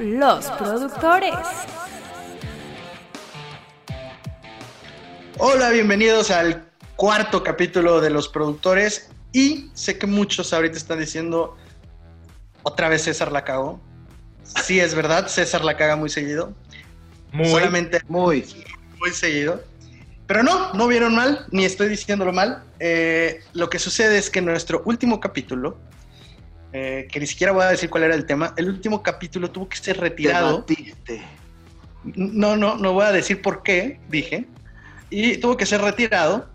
Los productores. Hola, bienvenidos al cuarto capítulo de Los productores. Y sé que muchos ahorita están diciendo, otra vez César la cagó. Sí, es verdad, César la caga muy seguido. Muy, Solamente muy. muy seguido. Pero no, no vieron mal, ni estoy diciéndolo mal. Eh, lo que sucede es que en nuestro último capítulo, eh, que ni siquiera voy a decir cuál era el tema, el último capítulo tuvo que ser retirado. Debatiste. No, no, no voy a decir por qué, dije. Y tuvo que ser retirado.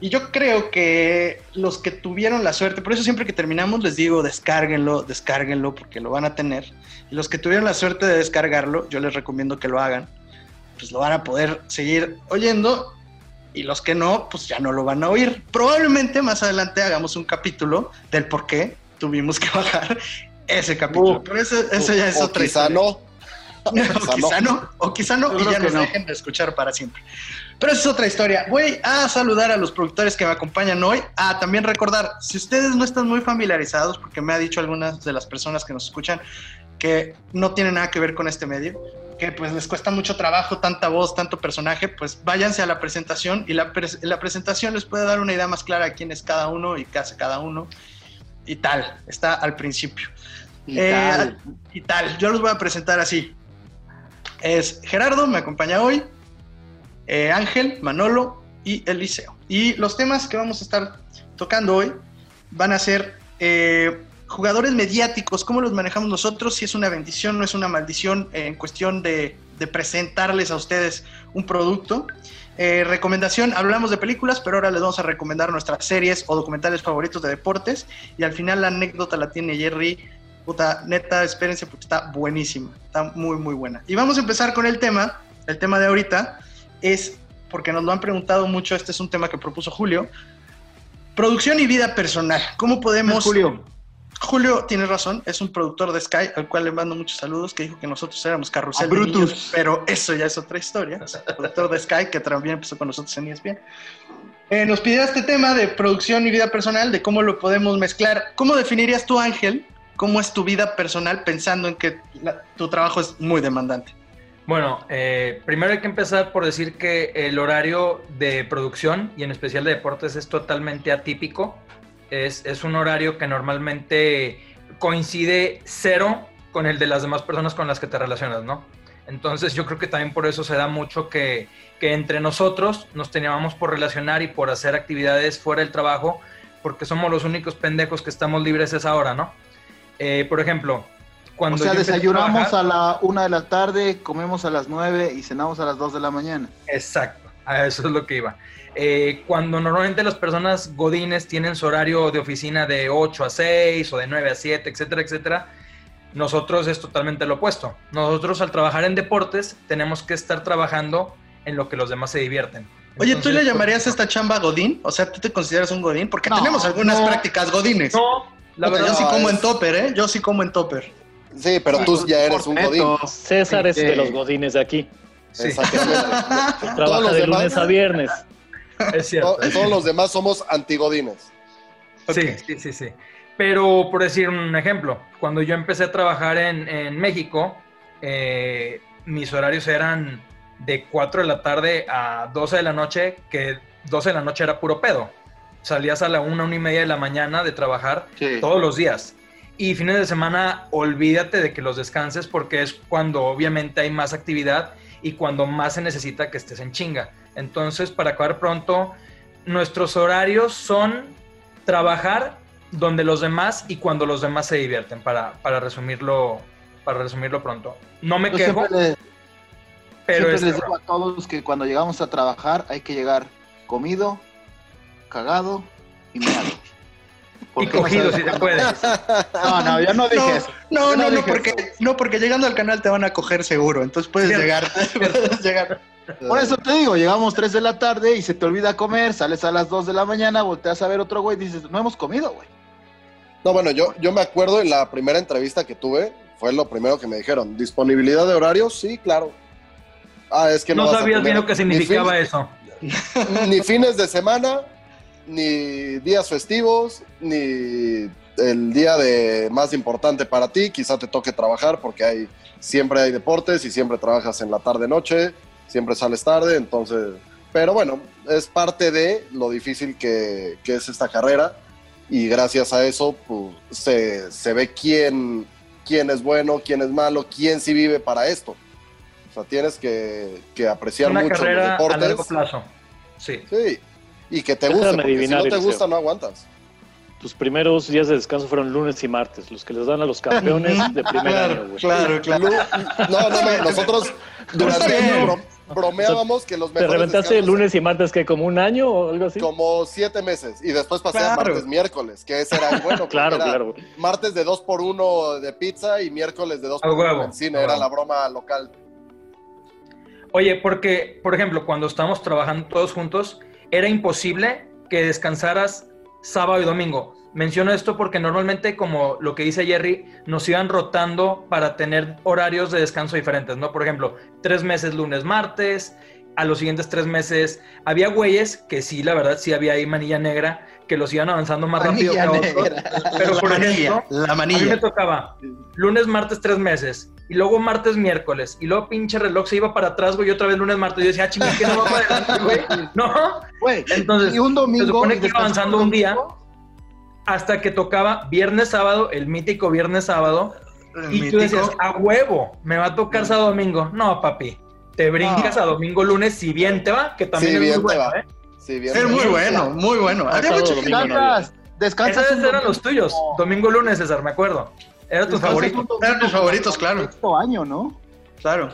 Y yo creo que los que tuvieron la suerte, por eso siempre que terminamos les digo, descárguenlo, descárguenlo, porque lo van a tener. Y los que tuvieron la suerte de descargarlo, yo les recomiendo que lo hagan. Pues lo van a poder seguir oyendo. Y los que no, pues ya no lo van a oír. Probablemente más adelante hagamos un capítulo del por qué tuvimos que bajar ese capítulo. Uh, Pero eso, eso ya es o otra quizá historia. no. o quizá no, o quizá no, y ya nos no. dejen de escuchar para siempre. Pero esa es otra historia. Voy a saludar a los productores que me acompañan hoy. A también recordar, si ustedes no están muy familiarizados, porque me ha dicho algunas de las personas que nos escuchan que no tienen nada que ver con este medio, que pues les cuesta mucho trabajo, tanta voz, tanto personaje, pues váyanse a la presentación y la, pres- la presentación les puede dar una idea más clara de quién es cada uno y qué hace cada uno y tal. Está al principio. Y Eh, tal. y tal. Yo los voy a presentar así. Es Gerardo, me acompaña hoy, eh, Ángel, Manolo y Eliseo. Y los temas que vamos a estar tocando hoy van a ser eh, jugadores mediáticos, cómo los manejamos nosotros, si es una bendición, no es una maldición, en cuestión de, de presentarles a ustedes un producto. Eh, recomendación, hablamos de películas, pero ahora les vamos a recomendar nuestras series o documentales favoritos de deportes. Y al final la anécdota la tiene Jerry Puta, neta, espérense porque está buenísima. Está muy, muy buena. Y vamos a empezar con el tema. El tema de ahorita es, porque nos lo han preguntado mucho, este es un tema que propuso Julio. Producción y vida personal. ¿Cómo podemos... Julio. Julio tiene razón, es un productor de Sky, al cual le mando muchos saludos, que dijo que nosotros éramos carrusel A de Brutus. niños, pero eso ya es otra historia. Es productor de Sky, que también empezó con nosotros en ESPN. Eh, nos pidió este tema de producción y vida personal, de cómo lo podemos mezclar. ¿Cómo definirías tú, Ángel, cómo es tu vida personal pensando en que la- tu trabajo es muy demandante? Bueno, eh, primero hay que empezar por decir que el horario de producción y en especial de deportes es totalmente atípico. Es, es un horario que normalmente coincide cero con el de las demás personas con las que te relacionas, ¿no? Entonces yo creo que también por eso se da mucho que, que entre nosotros nos teníamos por relacionar y por hacer actividades fuera del trabajo, porque somos los únicos pendejos que estamos libres a esa hora, ¿no? Eh, por ejemplo, cuando o sea, yo a desayunamos trabajar- a la una de la tarde, comemos a las nueve y cenamos a las dos de la mañana. Exacto, a eso es lo que iba. Eh, cuando normalmente las personas godines tienen su horario de oficina de 8 a 6 o de 9 a 7, etcétera, etcétera, nosotros es totalmente lo opuesto. Nosotros al trabajar en deportes tenemos que estar trabajando en lo que los demás se divierten. Oye, ¿tú le llamarías a ejemplo, esta chamba Godín? O sea, ¿tú te consideras un Godín? Porque No, tenemos algunas no. prácticas Godines. No, la Puta, verdad yo sí como es- en topper, ¿eh? Yo sí como en topper. Sí, pero Sí, tú ya eres un godín. César es de los godines de aquí. sí, Trabaja de lunes a viernes. es cierto. To- Todos los demás somos antigodines. Sí, sí, sí, sí. Pero por decir un ejemplo, cuando yo empecé a trabajar en, en México, eh, mis horarios eran de 4 de la tarde a 12 de la noche, que 12 de la noche era puro pedo. Salías a la 1, 1 y media de la mañana de trabajar Sí. todos los días. Y fines de semana, olvídate de que los descanses porque es cuando obviamente hay más actividad y cuando más se necesita que estés en chinga. Entonces, para acabar pronto, nuestros horarios son trabajar donde los demás y cuando los demás se divierten, para, para resumirlo para resumirlo pronto. No me Yo quejo, siempre, le- pero siempre les digo a todos que cuando llegamos a trabajar hay que llegar comido, cagado y meado. y no cogido si se cuándo- puede. No, no, yo no dije No, eso. no, Yo no, no, porque, eso. no, porque llegando al canal te van a coger seguro. Entonces puedes Cierto, llegar. puedes llegar. Por eso te digo, llegamos 3 de la tarde y se te olvida comer, sales a las 2 de la mañana, volteas a ver otro güey y dices, no hemos comido, güey. No, bueno, yo, yo me acuerdo en la primera entrevista que tuve, fue lo primero que me dijeron. ¿Disponibilidad de horarios? Sí, claro. Ah, es que no, No vas a sabías bien lo que ni significaba eso. Ni fines de semana, ni días festivos, ni el día de más importante para ti, quizá te toque trabajar porque hay, siempre hay deportes y siempre trabajas en la tarde-noche, siempre sales tarde, entonces, pero bueno, es parte de lo difícil que, que es esta carrera y gracias a eso pues, se, se ve quién, quién es bueno, quién es malo, quién sí vive para esto. O sea, tienes que, que apreciar Una mucho los carrera a deportes. largo plazo. Sí. Sí, y que te Déjame guste, porque si no te gusta no aguantas. Tus primeros días de descanso fueron lunes y martes, los que les dan a los campeones de primer año, Claro, güey. claro, claro. No, no, no, nosotros durante Está bromeábamos que los ¿Te mejores reventaste descansos lunes y martes que como un año o algo así? como siete meses y después pasé a martes, miércoles, que ese era el bueno. Claro, era claro. Martes de 2 por 1 de pizza y miércoles de 2 A por 1 huevo, en cine, era huevo. la broma local. Oye, porque, por ejemplo, cuando estábamos trabajando todos juntos, era imposible que descansaras sábado y domingo. Menciono esto porque normalmente, como lo que dice Jerry, nos iban rotando para tener horarios de descanso diferentes, ¿no? Por ejemplo, tres meses lunes, martes, a los siguientes tres meses. Había güeyes que sí, la verdad, sí había ahí manilla negra, que los iban avanzando más rápido que Manilla otros. negra. Pero, la por manilla, ejemplo, la A mí me manilla. tocaba lunes, martes, tres meses. Y luego martes, miércoles. Y luego pinche reloj se iba para atrás, güey. Y otra vez lunes, martes. Y yo decía, ah, chinga, que no va para adelante, güey. No. Güey, Entonces, y un domingo. se supone que iba avanzando un día. domingo. Hasta que tocaba viernes, sábado, el mítico viernes, sábado. El Y tú mítico. decías, a huevo, me va a tocar sábado, domingo. No, papi. Te brincas a domingo, lunes, si bien te va, que también Sí, es bien muy te bueno, va. ¿eh? Sí, bien. Es muy bueno, muy bueno. Ah, Había sábado, mucha domingo, gente- no había. Descansas, descansas. Esos eran los tuyos. Domingo, lunes, César, me acuerdo. Era tu Descansas favorito. un domingo Eran tus favoritos, claro. Sexto año, ¿no? Claro.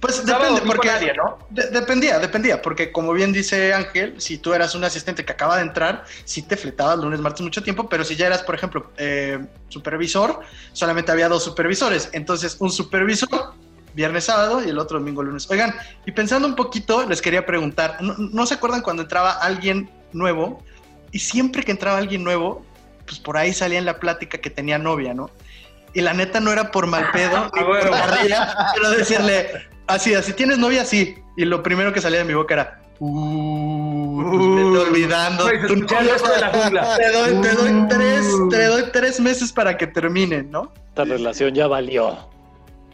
Pues depende, porque nadie, ¿no? de- dependía, dependía, porque como bien dice Ángel, si tú eras un asistente que acaba de entrar, sí te fletabas lunes, martes mucho tiempo, pero si ya eras, por ejemplo, eh, supervisor, solamente había dos supervisores, entonces un supervisor viernes, sábado y el otro domingo, lunes. Oigan, y pensando un poquito, les quería preguntar, ¿no, no se acuerdan cuando entraba alguien nuevo? Y siempre que entraba alguien nuevo, pues por ahí salía en la plática que tenía novia, ¿no? Y la neta no era por mal pedo, ni Ah, bueno. pero decirle, así, así, ¿tienes novia? Sí. Y lo primero que salía de mi boca era, uh, olvidando. Güey, se tu escuchaba el novia". eco de la jungla. Te doy, te doy Uh. tres, te doy tres meses para que terminen, ¿no? Esta relación ya valió.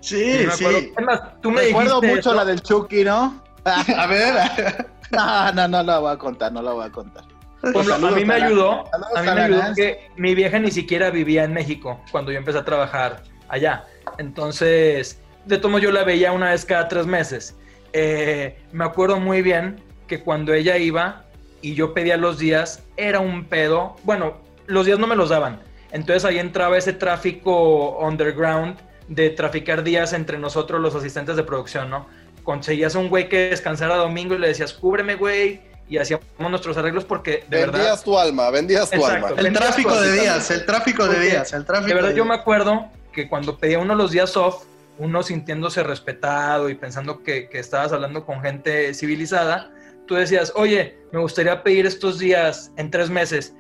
Sí, me sí. acuerdo. Es más, tú me Recuerdo dijiste mucho eso. la del Chucky, ¿no? A ver, No, no, no la voy a contar, no la voy a contar. Por ejemplo, a mí me ayudó, a mí me ayudó que mi vieja ni siquiera vivía en México cuando yo empecé a trabajar allá. Entonces, de tomo yo la veía una vez cada tres meses. Eh, me acuerdo muy bien que cuando ella iba y yo pedía los días, era un pedo. Bueno, los días no me los daban. Entonces ahí entraba ese tráfico underground de traficar días entre nosotros los asistentes de producción, ¿no? Conseguías un güey que descansara domingo y le decías, cúbreme, güey, y hacíamos nuestros arreglos porque de verdad... vendías tu alma, vendías tu Exacto. alma. el tráfico de días, el tráfico de días, el tráfico De verdad, de yo me acuerdo que cuando pedía uno los días off, uno sintiéndose respetado y pensando que, que estabas hablando con gente civilizada, tú decías, oye, me gustaría pedir estos días en tres meses.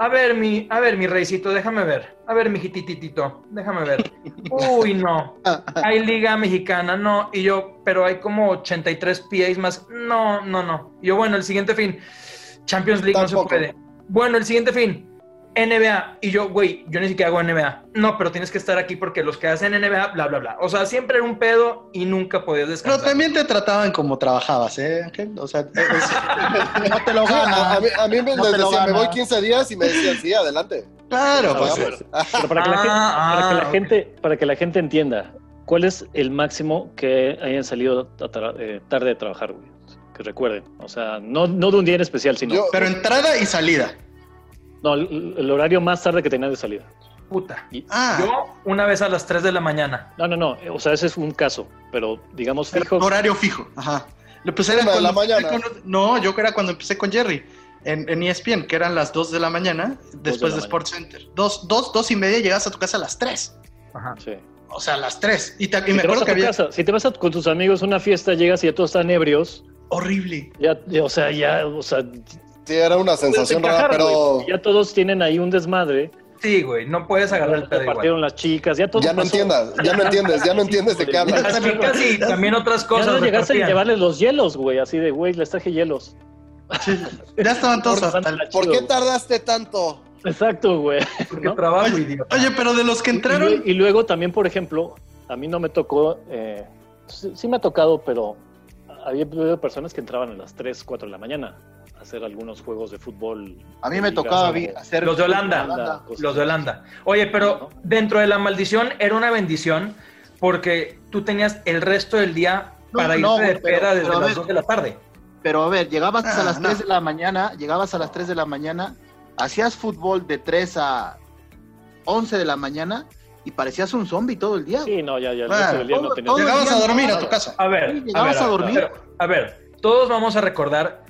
A ver, mi, a ver, mi reycito, déjame ver. A ver, mi jitititito, déjame ver. Uy, no. Hay liga mexicana, no. Y yo, pero hay como 83 PAs más. No, no, no. Y yo, bueno, el siguiente fin. Champions League no se puede. Bueno, el siguiente fin. NBA. Y yo, güey, yo ni siquiera hago NBA. No, pero tienes que estar aquí porque los que hacen NBA, bla, bla, bla. O sea, siempre era un pedo y nunca podías Pero descansar. también te trataban como trabajabas, ¿eh, Ángel? O sea, es- No te lo Sí, a, a ganas. mí, a mí me No les decían, me ganas. voy 15 días y me decían, sí, adelante. claro, pues. Pero para que, la, gente, Ah, para, que la ah, gente, para que la gente entienda, ¿cuál es el máximo que hayan salido eh, tarde de trabajar, güey? Que recuerden. O sea, no, no de un día en especial, sino. Yo- pero entrada y salida. No, el, el horario más tarde que tenían de salida. Puta. Y- Ah, Yo una vez a las 3 de la mañana. no, no, no. eh, O sea, ese es un caso. Pero digamos fijo. horario fijo. Ajá. Lo pues era Una de la empecé mañana. con- no, yo era cuando empecé con Jerry en, en ESPN, que eran las 2 de la mañana, después de, Sports Center. Dos, dos, dos y media llegas a tu casa a las 3. Ajá. Sí. O sea, a las 3. Y, ta- y Si me acuerdo que había... casa, si te vas a- con tus amigos a una fiesta, llegas y ya todos están ebrios, Horrible. ya, ya, o sea, ya, o sea, Sí, era una sensación puedes rara, encajar, pero ya todos tienen ahí un desmadre, Sí, güey, no puedes agarrar el pedo ya igual. partieron las chicas, ya todo ya no pasó. entiendas, ya no entiendes, ya no entiendes de qué hablas. Las chicas y también otras Ya cosas. no llegaste a llevarles los hielos, güey, así de, güey, les traje hielos. Ya estaban todos hasta el... ¿Por chido, qué tardaste tanto? Exacto, güey. Porque ¿no? trabajo, Oye, idiota. Oye, pero de los que entraron, y luego también, por ejemplo, a mí no me tocó, eh, sí, sí me ha tocado, pero había personas que entraban a las 3, 4 de la mañana hacer algunos juegos de fútbol. A mí me tocaba ¿no? hacer. Los de Holanda. Holanda, Los de. Holanda. Oye, pero dentro de la maldición era una bendición porque tú tenías el resto del día No, para no, irte de pero- peda desde a las ver. 2 de la tarde. Pero a ver, llegabas Ah, a las no. 3 de la mañana, llegabas a las 3 de la mañana, hacías fútbol de 3 a 11 de la mañana y parecías un zombie todo el día. Sí, no, ya, ya, el Bueno, resto del día no todo- todo- llegabas a dormir a tu casa. A ver, Sí, llegabas ver, a dormir. ver, a ver, todos vamos a recordar,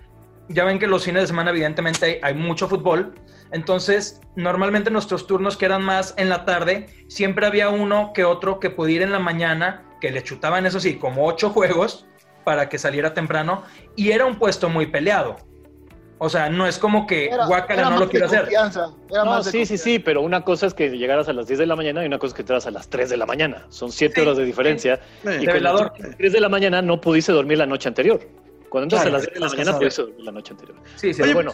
ya ven que los fines de semana evidentemente hay, hay mucho fútbol, entonces normalmente nuestros turnos que eran más en la tarde, siempre había uno que otro que pudiera ir en la mañana, que le chutaban eso sí, como ocho juegos para que saliera temprano, y era un puesto muy peleado. O sea, no es como que Era- Guácara era no lo quiere hacer. No, sí, sí, sí, pero una cosa es que llegaras a las 10 de la mañana y una cosa es que entraras a las 3 de la mañana. Son 7 Sí, horas de diferencia. Sí. Y velador. las 3 de la mañana no pudiste dormir la noche anterior. Cuando entras Claro, a las 10 de la mañana pudiste dormir la noche anterior. Sí, sí, Pero Oye, bueno,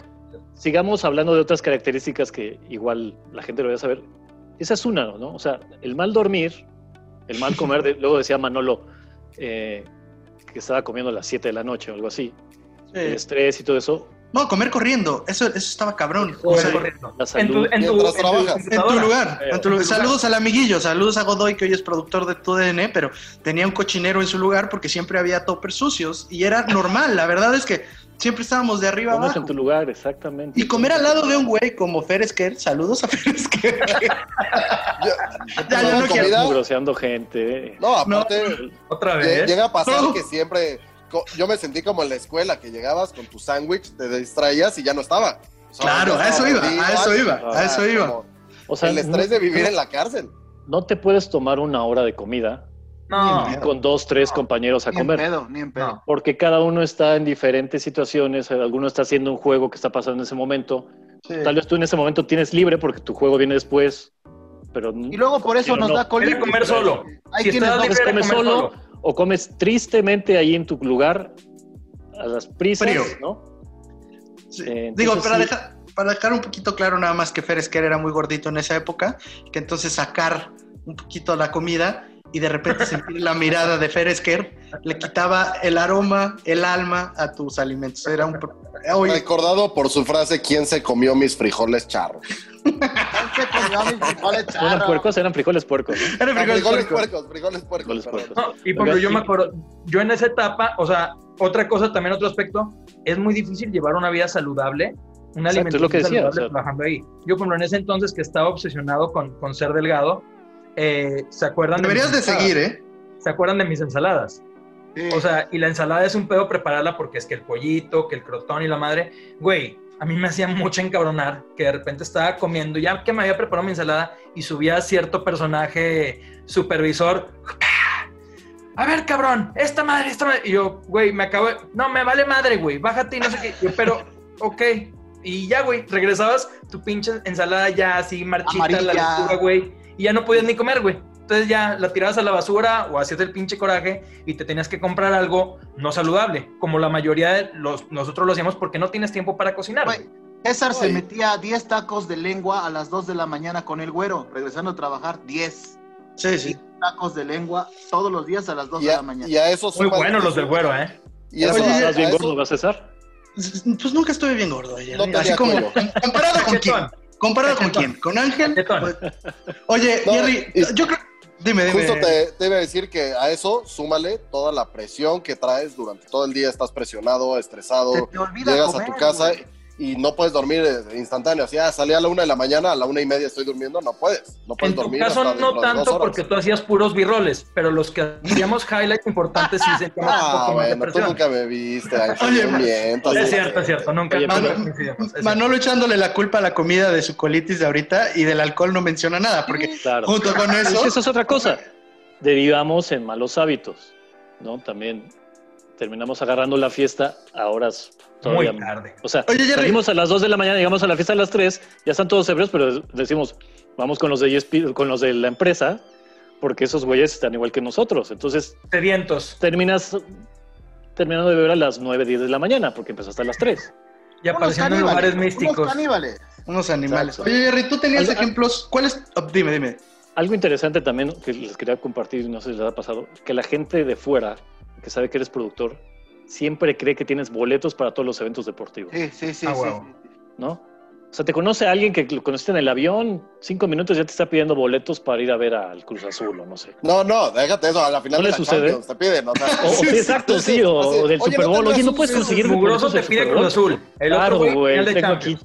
sigamos hablando de otras características que igual la gente lo debe saber. Esa es una, ¿no? O sea, el mal dormir, el mal comer, de- luego decía Manolo eh, que estaba comiendo a las 7 de la noche o algo así. El estrés y todo eso. No, comer corriendo. Eso, eso estaba cabrón. O Corre, sea, corriendo. la En tu, salud. en tu- Mientras en tu trabajas. En tu computadora. lugar. En tu. Saludos al amiguillo, saludos a Godoy, que hoy es productor de tu DN, pero tenía un cochinero en su lugar porque siempre había toppers sucios y era normal. La verdad es que siempre estábamos de arriba abajo. en tu lugar, exactamente. Y comer al lado de un güey como Fer Esquer, saludos a Fer Esquer. Yo- Ya, ya no quiero. gente. No, aparte, Otra lle- vez. llega a pasar No. que siempre. Yo me sentí como en la escuela, que llegabas con tu sándwich, te distraías y ya no estaba. O sea, Claro, a eso iba, perdido, a eso iba, a eso iba. O sea, el estrés no- de vivir en la cárcel. No te puedes tomar una hora de comida No, Ni con dos, tres compañeros a Ni en comer. pedo, ni en pedo. no. Porque cada uno está en diferentes situaciones, alguno está haciendo un juego que está pasando en ese momento. Tal vez tú en ese momento tienes libre porque tu juego viene después, pero Y luego por eso nos no. da comer solo. Hay Si quienes no libre, comer solo, solo. O comes tristemente ahí en tu lugar a las prisas, Frío. ¿no? Sí. Eh, Digo, para, sí. dejar, para dejar un poquito claro nada más que Fer Esquer era muy gordito en esa época, que entonces sacar un poquito la comida y de repente sentir la mirada de Fer Esquer le quitaba el aroma, el alma a tus alimentos. Era un... Oye, Recordado por su frase: ¿Quién se comió mis frijoles charros? Se comió mis frijoles ¿No eran charros. puercos? Eran frijoles puercos. ¿no? era Ah, frijoles frijoles puerco. puercos, frijoles puercos. Frijoles puercos. No, y por ejemplo, yo me acuerdo, yo en esa etapa, o sea, otra cosa también, otro aspecto, es muy difícil llevar una vida saludable, una Exacto, es lo que alimentación decía, saludable o sea- trabajando ahí. Yo, por ejemplo, en ese entonces que estaba obsesionado con, con ser delgado, eh, ¿se acuerdan Deberías de mis ensaladas? seguir, ¿eh? ¿Se acuerdan de mis ensaladas? Sí. O sea, y la ensalada es un pedo prepararla porque es que el pollito, que el crotón y la madre, güey, a mí me hacía mucho encabronar que de repente estaba comiendo, ya que me había preparado mi ensalada y subía cierto personaje supervisor. A ver, cabrón, esta madre, esta madre. Y yo, güey, me acabo de... No, me vale madre, güey, bájate y no sé qué. Yo, pero, ok. Y ya, güey, regresabas, tu pinche ensalada ya así marchita, la lechuga, güey, y ya no podías ni comer, güey. Entonces ya la tirabas a la basura o hacías el pinche coraje y te tenías que comprar algo no saludable, como la mayoría de los, nosotros lo hacíamos porque no tienes tiempo para cocinar. Güey. César se metía 10 tacos de lengua a las 2 de la mañana con el güero, regresando a trabajar 10 Sí, sí. tacos de lengua todos los días a las 2 Y de a, la mañana. y a eso Muy buenos los del güero, ¿eh? Y eso, Oye, ¿Estás bien eso- gordo, va César? Pues nunca estuve bien gordo ayer. No Así como, comparado con quién. Cachetón. ¿Comparado con quién? ¿Con Ángel? Cachetón. Oye, No, Jerry, y- yo creo... Dime, dime. Justo te, te iba a decir que a eso súmale toda la presión que traes durante todo el día, estás presionado, estresado, te olvida llegas comer, a tu casa güey. Y no puedes dormir eh, instantáneo. Así, ah, salí a la una de la mañana, a la una y media estoy durmiendo, no puedes. No puedes En tu dormir. caso no tanto porque tú hacías puros birroles, pero los que hacíamos highlights importantes sí un Ah, poco más de bueno, tú nunca me viste, Oye, no ma- mientas. Es cierto, es cierto, nunca, Oye, es. Manolo echándole la culpa a la comida de su colitis de ahorita y del alcohol no menciona nada, porque Claro. junto con Es eso... que eso es otra cosa. Derivamos en malos hábitos, ¿no? También terminamos agarrando la fiesta a horas todavía. Muy tarde. O sea, Oye, salimos a las 2 de la mañana, llegamos a la fiesta a las 3, ya están todos ebrios, pero decimos, vamos con los de ESP con los de la empresa, porque esos güeyes están igual que nosotros. Entonces, Sedientos. terminas terminando de beber a las 9, 10 de la mañana, porque empezaste a las 3. Y apareciendo lugares unos místicos. caníbales. Unos animales. Exacto. Oye, Jerry, tú tenías ejemplos. ¿Cuáles? oh, dime, dime. Algo interesante también que les quería compartir, no sé si les ha pasado, que la gente de fuera, que sabe que eres productor, siempre cree que tienes boletos para todos los eventos deportivos, Sí, sí, sí. Ah, sí. huevo. ¿no? O sea, te conoce alguien que lo conociste en el avión, cinco minutos ya te está pidiendo boletos para ir a ver al Cruz Azul o no sé. No, no, déjate eso, a la final ¿No de le la sucede? Champions te piden, o sea. O, o sí, exacto, sí, o, del oye, Super ¿no Bowl. Oye, no un- puedes conseguir Mugroso boletos te pide Cruz? Azul. El Claro, otro güey, güey, el de tengo aquí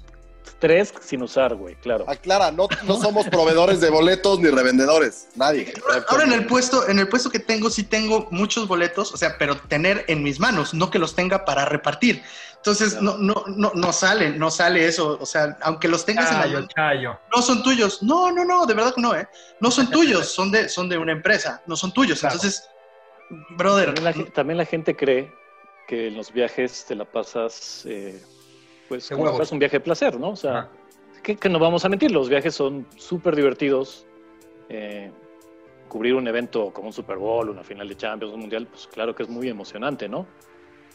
tres sin usar, güey, claro. Aclara, no, no somos proveedores de boletos ni revendedores, nadie. Ahora en el puesto, en el puesto que tengo, sí tengo muchos boletos, o sea, pero tener en mis manos, no que los tenga para repartir. Entonces, Claro. no, no, no, no sale, no sale eso. O sea, aunque los tengas en la chayo. no son tuyos. No, no, no, de verdad que no, ¿eh? No son tuyos, son de, son de una empresa, no son tuyos. Claro. Entonces, brother, También la, gen- también la gente cree que en los viajes te la pasas, eh, pues, como fueras un viaje de placer, ¿no? O sea, que, que no vamos a mentir, los viajes son súper divertidos. Eh, cubrir un evento como un Super Bowl, una final de Champions, un Mundial, pues claro que es muy emocionante, ¿no?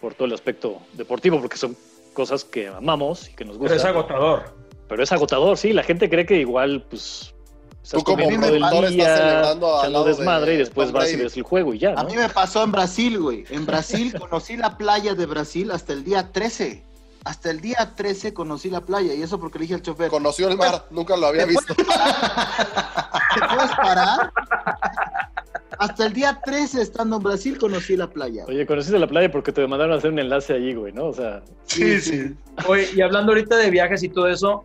Por todo el aspecto deportivo, porque son cosas que amamos y que nos Pero gustan. es agotador. Pero es agotador, sí. La gente cree que igual, pues. Estás Tú como comiendo todo el productor estás día, celebrando al echando lado desmadre de y después vas y ves el juego y ya, A mí me pasó en Brasil, güey. En Brasil conocí la playa de Brasil hasta el día 13. Hasta el día 13 conocí la playa. Y eso porque le dije al chofer, Conoció el mar, nunca lo había ¿Te visto. ¿te puedes parar? Hasta el día 13 estando en Brasil conocí la playa. Oye, conociste la playa porque te mandaron a hacer un enlace allí, güey, ¿no? O sea, sí, sí. Oye, y hablando ahorita de viajes y todo eso,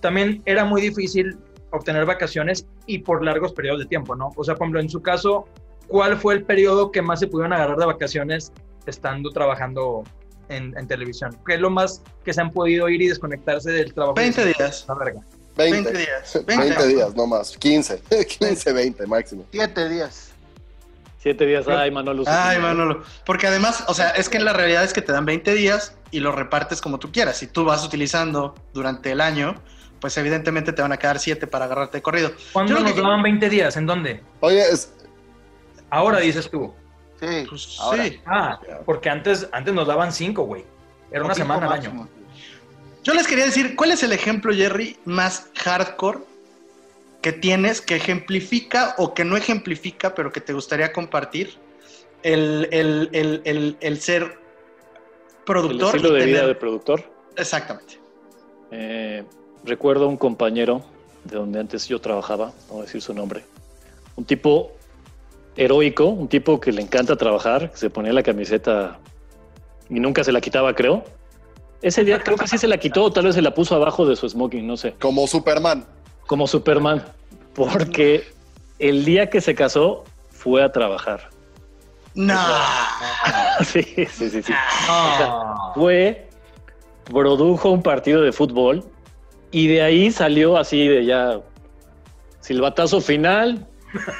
también era muy difícil obtener vacaciones y por largos periodos de tiempo, ¿no? O sea, por ejemplo, en su caso, ¿cuál fue el periodo que más se pudieron agarrar de vacaciones estando trabajando en, en televisión? ¿Qué es lo más que se han podido ir y desconectarse del trabajo? 20 días. La verga. 20, 20. días. 20 días, no más. 15. 15, 20 máximo. Siete días. siete días, ay, Manolo. Ay, Manolo. Porque además, o sea, es que en la realidad es que te dan 20 días y los repartes como tú quieras. Si tú vas utilizando durante el año, pues evidentemente te van a quedar 7 para agarrarte de corrido. ¿Cuándo nos que- daban 20 días? ¿En dónde? Oye, es, Ahora dices tú. Sí. Pues ahora. sí. Ah, porque antes, antes nos daban 5, güey. Era una Cinco semana al año. Yo les quería decir, ¿cuál es el ejemplo, Jerry, más hardcore que tienes que ejemplifica o que no ejemplifica, pero que te gustaría compartir el, el- el- el- el ser El productor? estilo y de vida de productor. Exactamente. Eh, recuerdo un compañero de donde antes yo trabajaba, no voy a decir su nombre, un tipo heroico, un tipo que le encanta trabajar, que se ponía la camiseta y nunca se la quitaba, creo. Ese día creo que sí se la quitó, o tal vez se la puso abajo de su smoking, no sé, como Superman. como Superman, porque el día que se casó fue a trabajar. No. Sí, sí, sí, sí. No. fue, produjo un partido de fútbol y de ahí salió así de ya silbatazo final,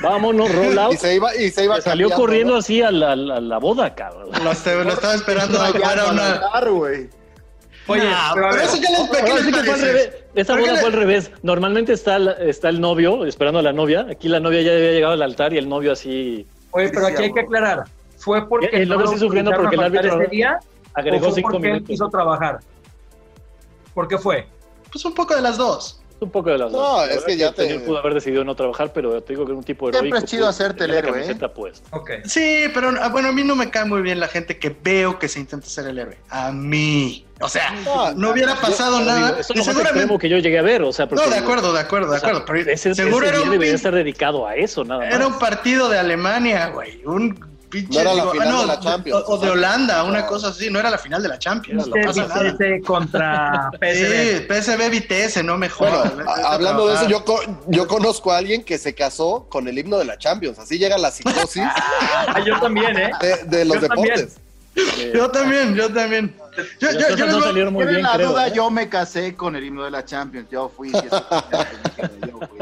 vámonos, roll out. Y se iba, y se iba Se salió corriendo ¿no? así a la, la- la boda, cabrón. Lo, lo estaba esperando a que fuera Rayando al una. Oye, Nah, pero pero eso ya les, ¿qué Ahora les que fue al revés. Esa ¿Por qué boda fue al revés. Normalmente está, está el novio esperando a la novia. Aquí la novia ya había llegado al altar y el novio así oye, pero aquí hay que aclarar. ¿Fue porque El no novio sí sufriendo porque el árbitro ese día agregó o fue cinco porque él minutos. quiso trabajar? ¿Por qué fue? Pues un poco de las dos. Un poco de las No, dos. Es que ya te- pudo haber decidido no trabajar, pero te digo que era un tipo Siempre heroico. es chido pues, hacerte el héroe, ¿eh? camiseta puesta. Ok. Sí, pero ah, bueno, a mí no me cae muy bien la gente que veo que se intenta ser el héroe. A mí. O sea, No, no hubiera pasado nada. Eso es seguramente. que yo llegué a ver, o sea, porque No, de acuerdo, de acuerdo, de o sea, acuerdo. Pero ese, seguro ese era un, debería estar dedicado a eso, nada más. era un partido de Alemania, güey. Un pinche. No era la digo, final ah, de la Champions, O, o de. Holanda, una cosa así. No era la final de la Champions. No Era pasa nada. Vitesse contra PSV. Sí, PSV Vitesse, no mejor. Bueno, hablando de eso, yo, yo conozco a alguien que se casó con el himno de la Champions. Así llega la psicosis Ah, yo también, ¿eh? de, de los Yo también. deportes. Eh, Yo también, yo también. Yo, yo, yo no voy- salieron muy bien, la creo. duda, ¿eh? yo me casé con el himno de la Champions. Yo fui. yo fui, yo fui.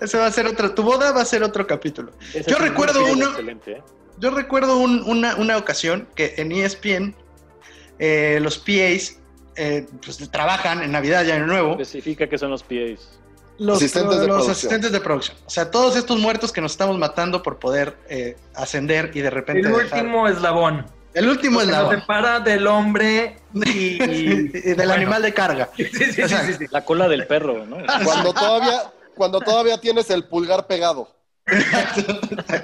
Ese va a ser otro. Tu boda va a ser otro capítulo. ese yo recuerdo uno- Excelente, ¿eh? Yo recuerdo un- una, una ocasión que en ESPN eh, los PAs eh, pues, trabajan en Navidad y Año Nuevo. Especifica que son los PAs. Los, Asistentes de los producción. asistentes de producción. O sea, todos estos muertos que nos estamos matando por poder eh, ascender y de repente El dejar- último eslabón. El último nos eslabón. separa del hombre y, Y del bueno. animal de carga. Sí, sí, sí, sí, sí. La cola del perro, ¿no? Cuando todavía, cuando todavía tienes el pulgar pegado.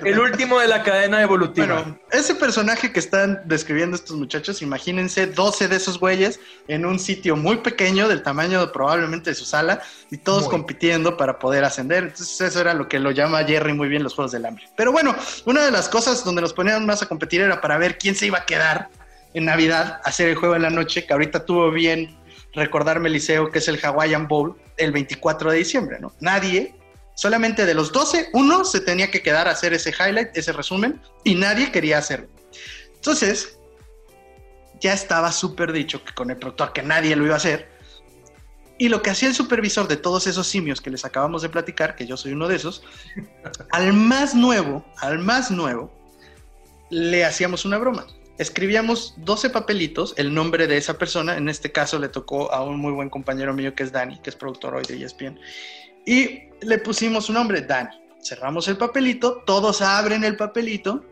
El último de la cadena evolutiva. Bueno, ese personaje que están describiendo estos muchachos, imagínense 12 de esos güeyes en un sitio muy pequeño, del tamaño probablemente de su sala, y todos Muy. compitiendo para poder ascender. Entonces, eso era lo que lo llama Jerry muy bien los Juegos del Hambre. Pero bueno, una de las cosas donde nos ponían más a competir era para ver quién se iba a quedar en Navidad a hacer el juego en la noche, que ahorita tuvo bien recordarme Eliseo, que es el Hawaiian Bowl, el 24 de diciembre, ¿no? Nadie Solamente de los 12, uno se tenía que quedar a hacer ese highlight, ese resumen, y nadie quería hacerlo. Entonces, ya estaba súper dicho que con el productor que nadie lo iba a hacer. Y lo que hacía el supervisor de todos esos simios que les acabamos de platicar, que yo soy uno de esos, al más nuevo, al más nuevo, le hacíamos una broma. Escribíamos 12 papelitos, el nombre de esa persona, en este caso le tocó a un muy buen compañero mío que es Dani, que es productor hoy de ESPN, y le pusimos su nombre, Dani. Cerramos el papelito, todos abren el papelito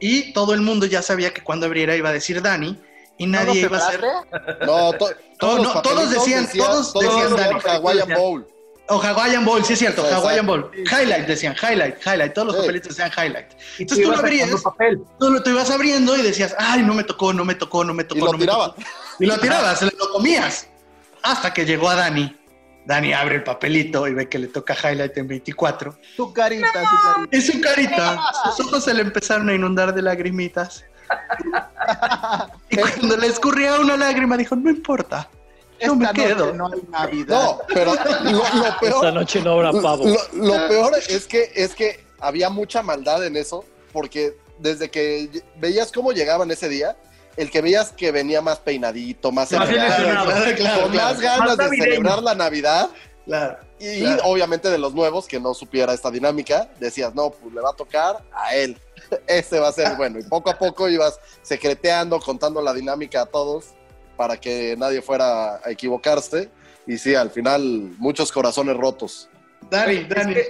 y todo el mundo ya sabía que cuando abriera iba a decir Dani y ¿No nadie iba a ser... No, to- todos, no, los todos decían- todos decían los Dani. Hawaiian Bowl. O Hawaiian Bowl, sí es cierto, Exacto. Hawaiian Bowl. Highlight decían, highlight, highlight. Todos los Sí. papelitos decían highlight. Entonces tú lo abrías. Tú lo te ibas abriendo y decías, ay, no me tocó, no me tocó, no me tocó. Y lo no me tiraba. tocó". Y lo tirabas, se lo comías. Hasta que llegó a Dani. Dani abre el papelito y ve que le toca highlight en 24. Tu carita, tu carita. Y su carita, sus ojos se le empezaron a inundar de lagrimitas. Y cuando le escurría una lágrima, dijo, no importa, yo me Esta noche quedo. no hay Navidad. No, pero lo, lo Esta peor, noche no habrá pavo. lo, lo peor es que es que había mucha maldad en eso, porque desde que veías cómo llegaban ese día, el que veías que venía más peinadito, más Más. Claro, claro, con claro, más ganas Más de celebrar la Navidad claro. y Claro. obviamente de los nuevos que no supiera esta dinámica, decías, no, pues le va a tocar a él. Ese va a ser bueno. Y poco a poco ibas secreteando, contando la dinámica a todos para que nadie fuera a equivocarse. Y sí, al final, muchos corazones rotos. Dani, Es Dani. que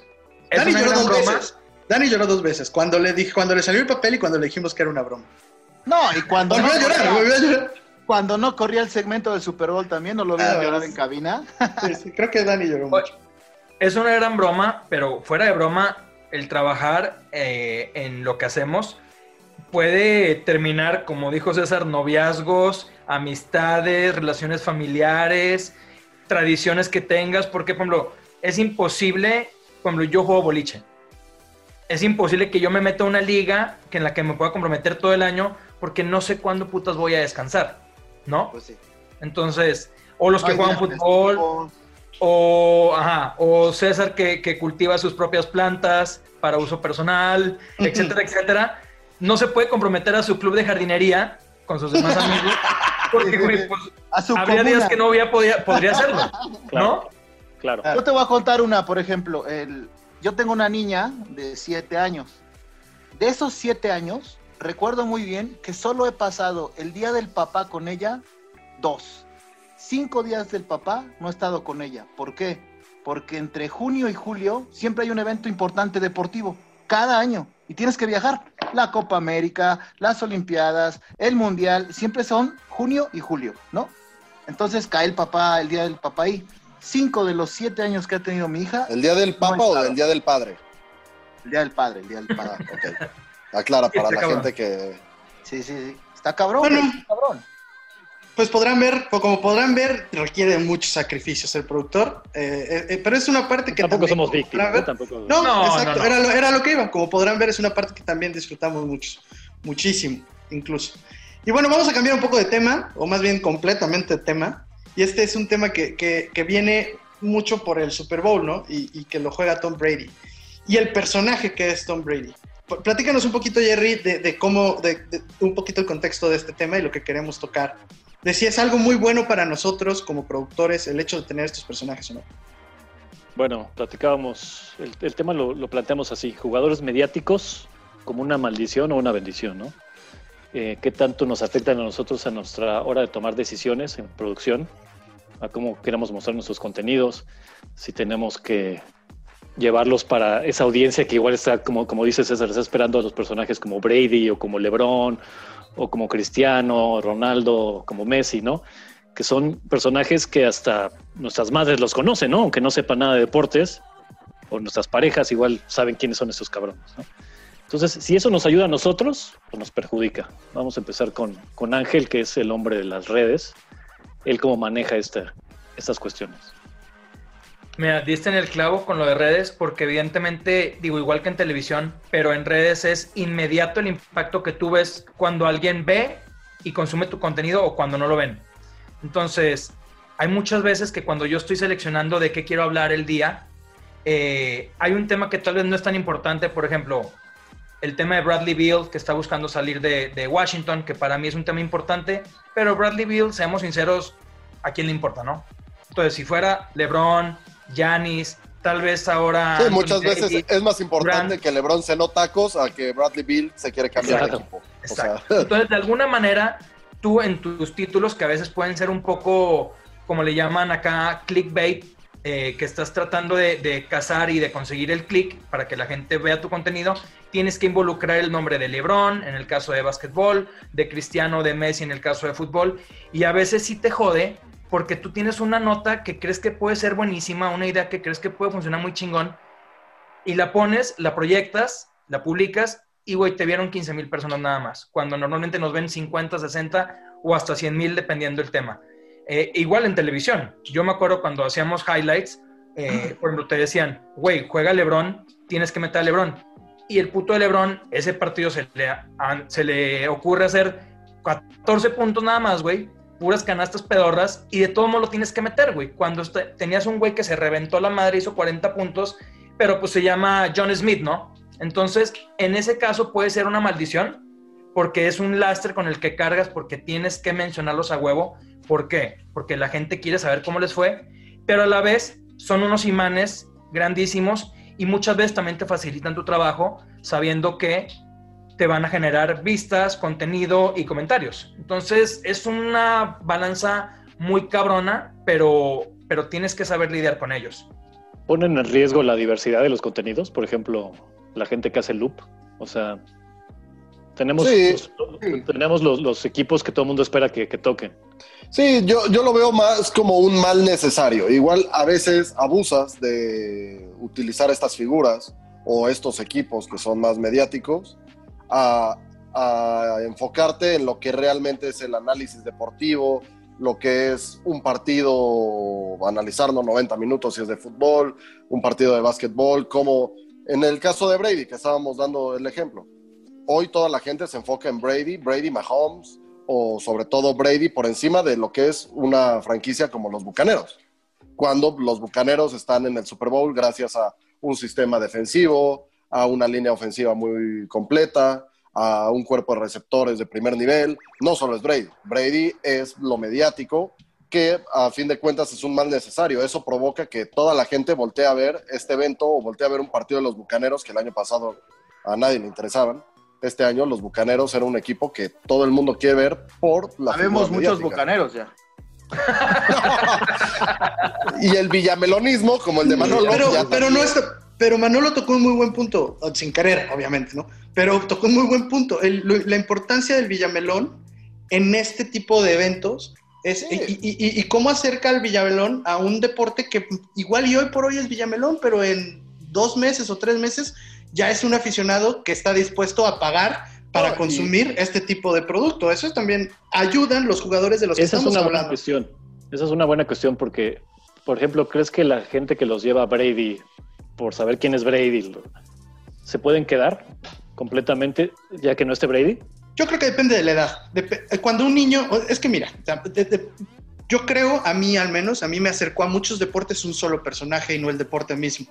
es Dani una lloró dos broma. veces. Dani lloró dos veces. Cuando le dije, cuando le salió el papel y cuando le dijimos que era una broma. No, y cuando no, a llorar, corría, volvió a llorar. cuando no corría el segmento del Super Bowl también, no lo vieron Ah, llorar en cabina. Sí, sí, creo que Dani lloró mucho. Es una gran broma, pero fuera de broma, el trabajar eh, en lo que hacemos puede terminar, como dijo César, noviazgos, amistades, relaciones familiares, tradiciones que tengas, porque, por ejemplo, es imposible, por ejemplo, yo juego boliche. Es imposible que yo me meta a una liga que en la que me pueda comprometer todo el año porque no sé cuándo putas voy a descansar, ¿no? Pues sí. Entonces, o los que Ay, juegan mira, fútbol, o, ajá, o César que, que cultiva sus propias plantas para uso personal, etcétera, etcétera. No se puede comprometer a su club de jardinería con sus demás amigos, porque güey, pues, A su habría comuna. días que no hubiera, podía, podría hacerlo, Claro. ¿no? Claro. Yo te voy a contar una, por ejemplo. El, yo tengo una niña de siete años. De esos siete años, recuerdo muy bien que solo he pasado el día del papá con ella dos. Cinco días del papá no he estado con ella. ¿Por qué? Porque entre junio y julio siempre hay un evento importante deportivo. Cada año. Y tienes que viajar. La Copa América, las Olimpiadas, el Mundial, siempre son junio y julio, ¿no? Entonces cae el papá, el día del papá ahí. Cinco de los siete años que ha tenido mi hija, ¿El día del Papa No o del día del Padre? el día del padre, el día del padre. ok. Aclara para Está la cabrón. gente que. Sí, sí, sí. Está cabrón, Bueno. está cabrón. Pues podrán ver, o como podrán ver, requiere muchos sacrificios el productor, eh, eh, eh, pero es una parte que Tampoco también, somos víctimas. podrán ¿no? ver- Tampoco- No, No, exacto, no, no. Era, lo, era lo que iba. Como podrán ver, es una parte que también disfrutamos mucho, muchísimo, incluso. Y bueno, vamos a cambiar un poco de tema, o más bien completamente de tema. Y este es un tema que, que- que viene mucho por el Super Bowl, ¿no? Y, y que lo juega Tom Brady. Y el personaje que es Tom Brady. Platícanos un poquito, Jerry, de, cómo, de, un poquito el contexto de este tema y lo que queremos tocar. De si es algo muy bueno para nosotros como productores el hecho de tener estos personajes o no. Bueno, platicábamos, el, tema lo, lo planteamos así, jugadores mediáticos como una maldición o una bendición, ¿no? Eh, ¿Qué tanto nos afectan a nosotros a nuestra hora de tomar decisiones en producción? A cómo queremos mostrar nuestros contenidos, si tenemos que llevarlos para esa audiencia que igual está, como, como dice César, está esperando a los personajes como Brady o como LeBron o como Cristiano, Ronaldo, como Messi, ¿no? Que son personajes que hasta nuestras madres los conocen, ¿no? Aunque no sepan nada de deportes, o nuestras parejas igual saben quiénes son estos cabrones. Entonces, si eso nos ayuda a nosotros, pues nos perjudica. Vamos a empezar con, con Ángel, que es el hombre de las redes. Él cómo maneja esta, estas cuestiones. Mira, diste en el clavo con lo de redes, porque evidentemente, digo, igual que en televisión, pero en redes es inmediato el impacto que tú ves cuando alguien ve y consume tu contenido o cuando no lo ven. Entonces, hay muchas veces que cuando yo estoy seleccionando de qué quiero hablar el día, eh, hay un tema que tal vez no es tan importante, por ejemplo, el tema de Bradley Beal, que está buscando salir de, de Washington, que para mí es un tema importante, pero Bradley Beal, seamos sinceros, ¿a quién le importa, no? Entonces, si fuera LeBron, Yanis, tal vez ahora. Sí, muchas veces es más importante que LeBron se no tacos a que Bradley Bill se quiere cambiar de equipo. Entonces, de alguna manera, tú en tus títulos, que a veces pueden ser un poco, como le llaman acá, clickbait, eh, que estás tratando de, de, cazar y de conseguir el click para que la gente vea tu contenido, tienes que involucrar el nombre de LeBron en el caso de básquetbol, de Cristiano, de Messi en el caso de fútbol, y a veces sí te jode porque tú tienes una nota que crees que puede ser buenísima, una idea que crees que puede funcionar muy chingón, y la pones, la proyectas, la publicas, y güey, te vieron 15 mil personas nada más, cuando normalmente nos ven 50, 60 o hasta 100 mil dependiendo del tema. Eh, igual en televisión, yo me acuerdo cuando hacíamos highlights, eh, por ejemplo, te decían, güey, juega Lebron, tienes que meter a Lebron. Y el puto de Lebron, ese partido se le, se le ocurre hacer 14 puntos nada más, güey, puras canastas pedorras y de todo modo lo tienes que meter, güey. Cuando tenías un güey que se reventó la madre, hizo 40 puntos, pero pues se llama John Smith, ¿no? Entonces, en ese caso puede ser una maldición, porque es un lastre con el que cargas, porque tienes que mencionarlos a huevo. ¿Por qué? Porque la gente quiere saber cómo les fue, pero a la vez son unos imanes grandísimos y muchas veces también te facilitan tu trabajo sabiendo que te van a generar vistas, contenido y comentarios. Entonces es una balanza muy cabrona, pero, pero tienes que saber lidiar con ellos. ¿Ponen en riesgo la diversidad de los contenidos? Por ejemplo, la gente que hace loop. O sea, tenemos, los, tenemos los, equipos que todo el mundo espera que, que toquen. Sí, yo, yo lo veo más como un mal necesario. Igual a veces abusas de utilizar estas figuras o estos equipos que son más mediáticos a, enfocarte en lo que realmente es el análisis deportivo, lo que es un partido, analizarlo 90 minutos si es de fútbol, un partido de básquetbol, como en el caso de Brady, que estábamos dando el ejemplo. Hoy toda la gente se enfoca en Brady, Brady Mahomes, o sobre todo Brady por encima de lo que es una franquicia como los Bucaneros. Cuando los Bucaneros están en el Super Bowl gracias a un sistema defensivo, a una línea ofensiva muy completa, a un cuerpo de receptores de primer nivel. No solo es Brady, Brady es lo mediático, que a fin de cuentas es un mal necesario. Eso provoca que toda la gente voltee a ver este evento o voltee a ver un partido de los Bucaneros que el año pasado a nadie le interesaban. Este año los Bucaneros eran un equipo que todo el mundo quiere ver por la Sabemos muchos Bucaneros ya. y el villamelonismo, como el de Manolo. Pero, pero no está, pero Manolo tocó un muy buen punto, sin querer, obviamente, ¿no? Pero tocó un muy buen punto. la importancia del Villamelón en este tipo de eventos es, y, cómo acerca al Villamelón a un deporte que igual y hoy por hoy es Villamelón, pero en dos meses o tres meses ya es un aficionado que está dispuesto a pagar para consumir este tipo de producto. Eso también ayudan los jugadores de los que Esa es una buena cuestión. Esa es una buena cuestión porque, por ejemplo, ¿crees que la gente que los lleva a Brady por saber quién es Brady, ¿se pueden quedar completamente ya que no esté Brady? Yo creo que depende de la edad. Cuando un niño, es que mira, yo creo, a mí al menos, a mí me acercó a muchos deportes un solo personaje y no el deporte mismo.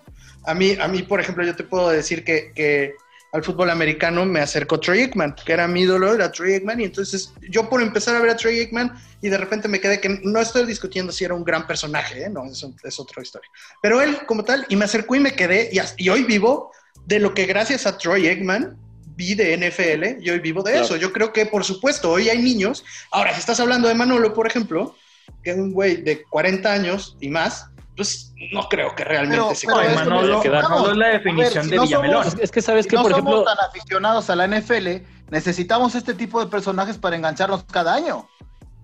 A mí, a mí por ejemplo, yo te puedo decir que, que al fútbol americano me acercó Troy Aikman, que era mi ídolo, era Troy Aikman, y entonces yo por empezar a ver a Troy Aikman y de repente me quedé que no estoy discutiendo si era un gran personaje, ¿eh? no, eso es otra historia. Pero él como tal, y me acercó y me quedé, y, y hoy vivo de lo que gracias a Troy Aikman vi de NFL, y hoy vivo de eso. Yo creo que, por supuesto, hoy hay niños. Ahora, si estás hablando de Manolo, por ejemplo, que es un güey de 40 años y más, pues no creo que realmente Pero- se pero es que Manolo, queda- Manolo es la ver, definición si de no Villamelón. somos- Es que sabes Si que, no por somos ejemplo, tan aficionados a la NFL, necesitamos este tipo de personajes para engancharnos cada año.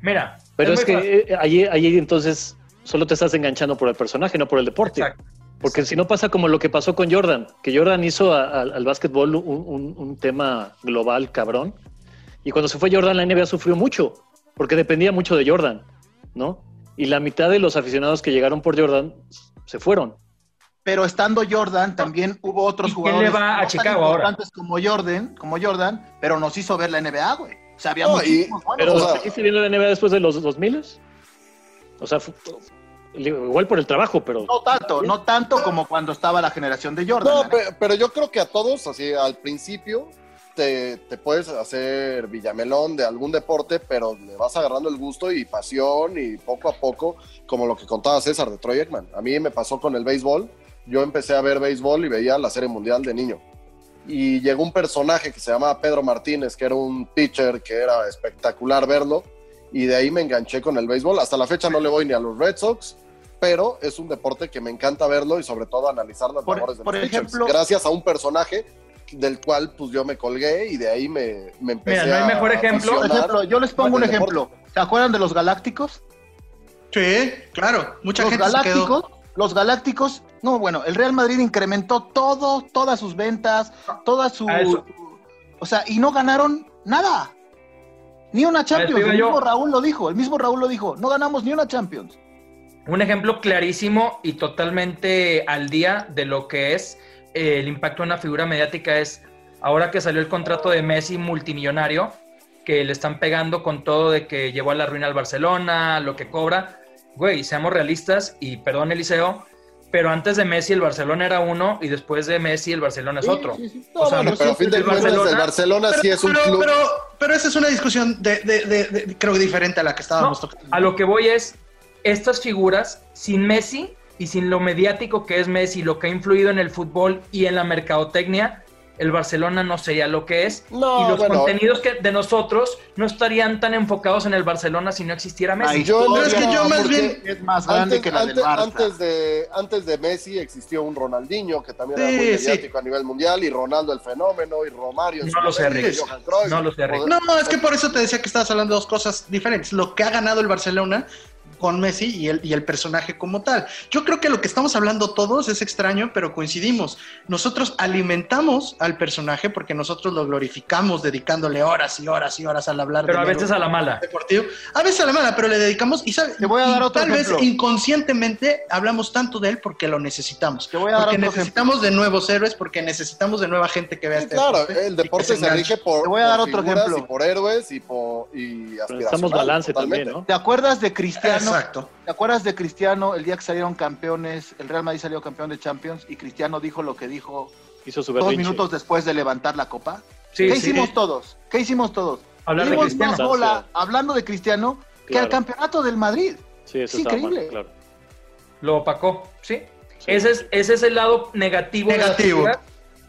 Mira, pero es que eh, ahí, ahí entonces solo te estás enganchando por el personaje, no por el deporte. Exacto. Porque si no pasa como lo que pasó con Jordan, que Jordan hizo a- a- al básquetbol un, un- un tema global cabrón. Y cuando se fue Jordan, la NBA sufrió mucho, porque dependía mucho de Jordan, ¿no? Y la mitad de los aficionados que llegaron por Jordan se fueron. Pero estando Jordan, también hubo otros ¿Y quién jugadores le va a no tan Chicago ahora? importantes como Jordan, como Jordan, pero nos hizo ver la NBA, güey. O sea, había No, y- buenos. Pero o sea- ¿seguiste viendo la NBA después de los 2000? O sea, igual por el trabajo, pero... No tanto, no tanto como cuando estaba la generación de Jordan. No, pero, yo creo que a todos, así al principio, te, te puedes hacer villamelón de algún deporte, pero le vas agarrando el gusto y pasión y poco a poco, como lo que contaba César de Troy Ekman. A mí me pasó con el béisbol. Yo empecé a ver béisbol y veía la Serie Mundial de niño. Y llegó un personaje que se llamaba Pedro Martínez, que era un pitcher que era espectacular verlo. Y de ahí me enganché con el béisbol. Hasta la fecha no le voy ni a los Red Sox, pero es un deporte que me encanta verlo y sobre todo analizar las labores de por los pitchers. ejemplo- gracias a un personaje del cual pues yo me colgué y de ahí me, me empecé Mira, no hay mejor ejemplo. Ejemplo, yo les pongo un ejemplo. ¿Se acuerdan de los Galácticos? Sí, claro. Mucha los gente se quedó. Galácticos, los Galácticos, no, bueno, el Real Madrid incrementó todo, todas sus ventas, toda su, o sea, y no ganaron nada, ni una Champions. El yo. mismo Raúl lo dijo, el mismo Raúl lo dijo, no ganamos ni una Champions. Un ejemplo clarísimo y totalmente al día de lo que es eh, el impacto de una figura mediática es ahora que salió el contrato de Messi multimillonario, que le están pegando con todo de que llevó a la ruina al Barcelona, lo que cobra. Güey, seamos realistas y perdón Eliseo, pero antes de Messi el Barcelona era uno y después de Messi el Barcelona es otro. No, O sea, bueno, yo pero a fin de del cuentas Barcelona- el Barcelona sí es un pero, club. pero, pero esa es una discusión de, de- de- de- creo que diferente a la que estábamos No, tocando. A lo que voy es, estas figuras, sin Messi y sin lo mediático que es Messi, lo que ha influido en el fútbol y en la mercadotecnia, el Barcelona no sería lo que es. No, y los bueno. contenidos que de nosotros no estarían tan enfocados en el Barcelona si no existiera Messi. yo- No, es que yo más bien- es más grande Antes, que la del antes- Barça. antes de, antes de Messi existió un Ronaldinho que también Sí, era muy sí. mediático a nivel mundial y Ronaldo el fenómeno y Romario No lo sé, Rick. No lo sé, Rick. No, es que por eso te decía que estabas hablando de dos cosas diferentes. Lo que ha ganado el Barcelona con Messi y el, y el personaje como tal. Yo creo que lo que estamos hablando todos es extraño, pero coincidimos. Nosotros alimentamos al personaje porque nosotros lo glorificamos dedicándole horas y horas y horas al hablar Pero a del veces a la mala. deportivo. A veces a la mala, pero le dedicamos y, sabe- Te voy a y dar otro tal ejemplo. vez inconscientemente hablamos tanto de él porque lo necesitamos. Te voy a dar porque otro necesitamos de nuevos héroes, porque necesitamos de nueva gente que vea Sí, este claro, deporte el deporte se rige por, Te voy a dar por otro figuras ejemplo. y por héroes y por y Necesitamos aspiracional, balance totalmente. también, ¿no? ¿Te acuerdas de Cristiano? Exacto. ¿Te acuerdas de Cristiano el día que salieron campeones? El Real Madrid salió campeón de Champions y Cristiano dijo lo que dijo Hizo su dos minutos después de levantar la copa. Sí, ¿Qué sí. hicimos todos? ¿Qué hicimos todos? Hablar de más bola hablando de Cristiano que al campeonato del Madrid. Sí, eso Es increíble. mal, claro. Lo opacó, ¿sí? Sí. Ese, es, ese es el lado negativo, de Negativo. la figura,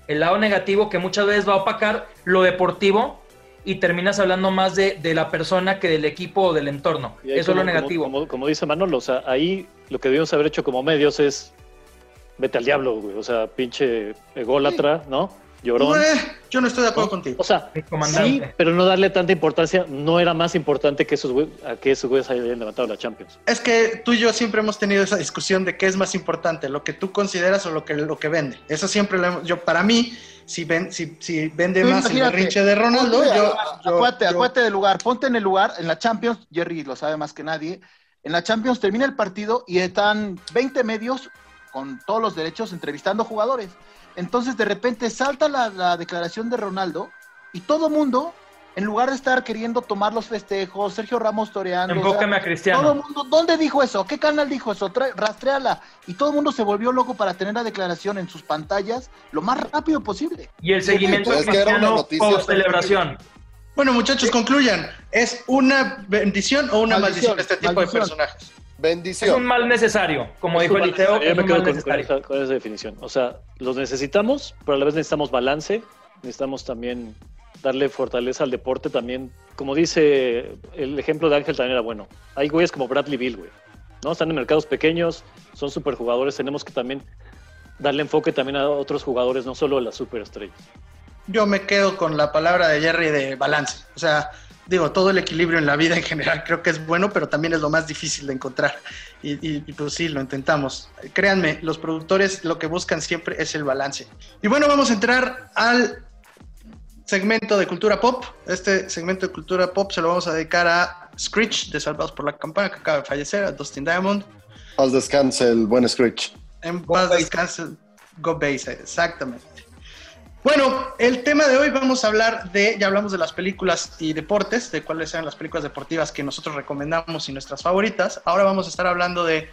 el lado negativo que muchas veces va a opacar lo deportivo y terminas hablando más de, de la persona que del equipo o del entorno. Eso es lo negativo. Como, como- como dice Manolo, o sea, ahí lo que debíamos haber hecho como medios es vete al diablo, güey. O sea, pinche ególatra, ¿no? Llorón. Eh, yo no estoy de acuerdo ¿no? contigo. O sea, sí, pero no darle tanta importancia. No era más importante que esos güey, a que esos güeyes hayan levantado la Champions. Es que tú y yo siempre hemos tenido esa discusión de qué es más importante, lo que tú consideras o lo que, lo que vende. Eso siempre lo hemos, yo para mí, si, ven, si, si vende Tú más el berrinche de Ronaldo, Ponte- yo, yo- acuérdate, yo- acuérdate del lugar, ponte en el lugar, en la Champions, Jerry lo sabe más que nadie, en la Champions termina el partido y están 20 medios con todos los derechos entrevistando jugadores. Entonces de repente salta la, la declaración de Ronaldo y todo mundo, en lugar de estar queriendo tomar los festejos, Sergio Ramos toreando, o sea, Enfócame a todo Cristiano. el mundo, ¿dónde dijo eso? ¿Qué canal dijo eso? Trae- rastréala. Y todo el mundo se volvió loco para tener la declaración en sus pantallas lo más rápido posible. Y el seguimiento de es que era una Cristiano noticia post celebración. Bueno, muchachos, concluyan. ¿Es una bendición o una maldición, Maldición, este tipo maldición. de personajes? Es Bendición. un mal necesario. Como dijo Eliseo, Yo es me un quedo mal con, con esa, con esa definición. O sea, los necesitamos, pero a la vez necesitamos balance. Necesitamos también darle fortaleza al deporte también. Como dice el ejemplo de Ángel también era bueno. Hay güeyes como Bradley Bill, güey. ¿no? Están en mercados pequeños, son superjugadores, tenemos que también darle enfoque también a otros jugadores, no solo a las superestrellas. Yo me quedo con la palabra de Jerry de balance. O sea, digo, todo el equilibrio en la vida en general creo que es bueno, pero también es lo más difícil de encontrar. Y, y, y, pues sí, lo intentamos. Créanme, los productores lo que buscan siempre es el balance. Y bueno, vamos a entrar al segmento de cultura pop. Este segmento de cultura pop se lo vamos a dedicar a Screech de Salvados por la Campana, que acaba de fallecer, a Dustin Diamond. Paz descanse el buen Screech. En paz descanse. Go Base, exactamente. Bueno, el tema de hoy vamos a hablar de, ya hablamos de las películas y deportes, de cuáles eran las películas deportivas que nosotros recomendamos y nuestras favoritas. Ahora vamos a estar hablando de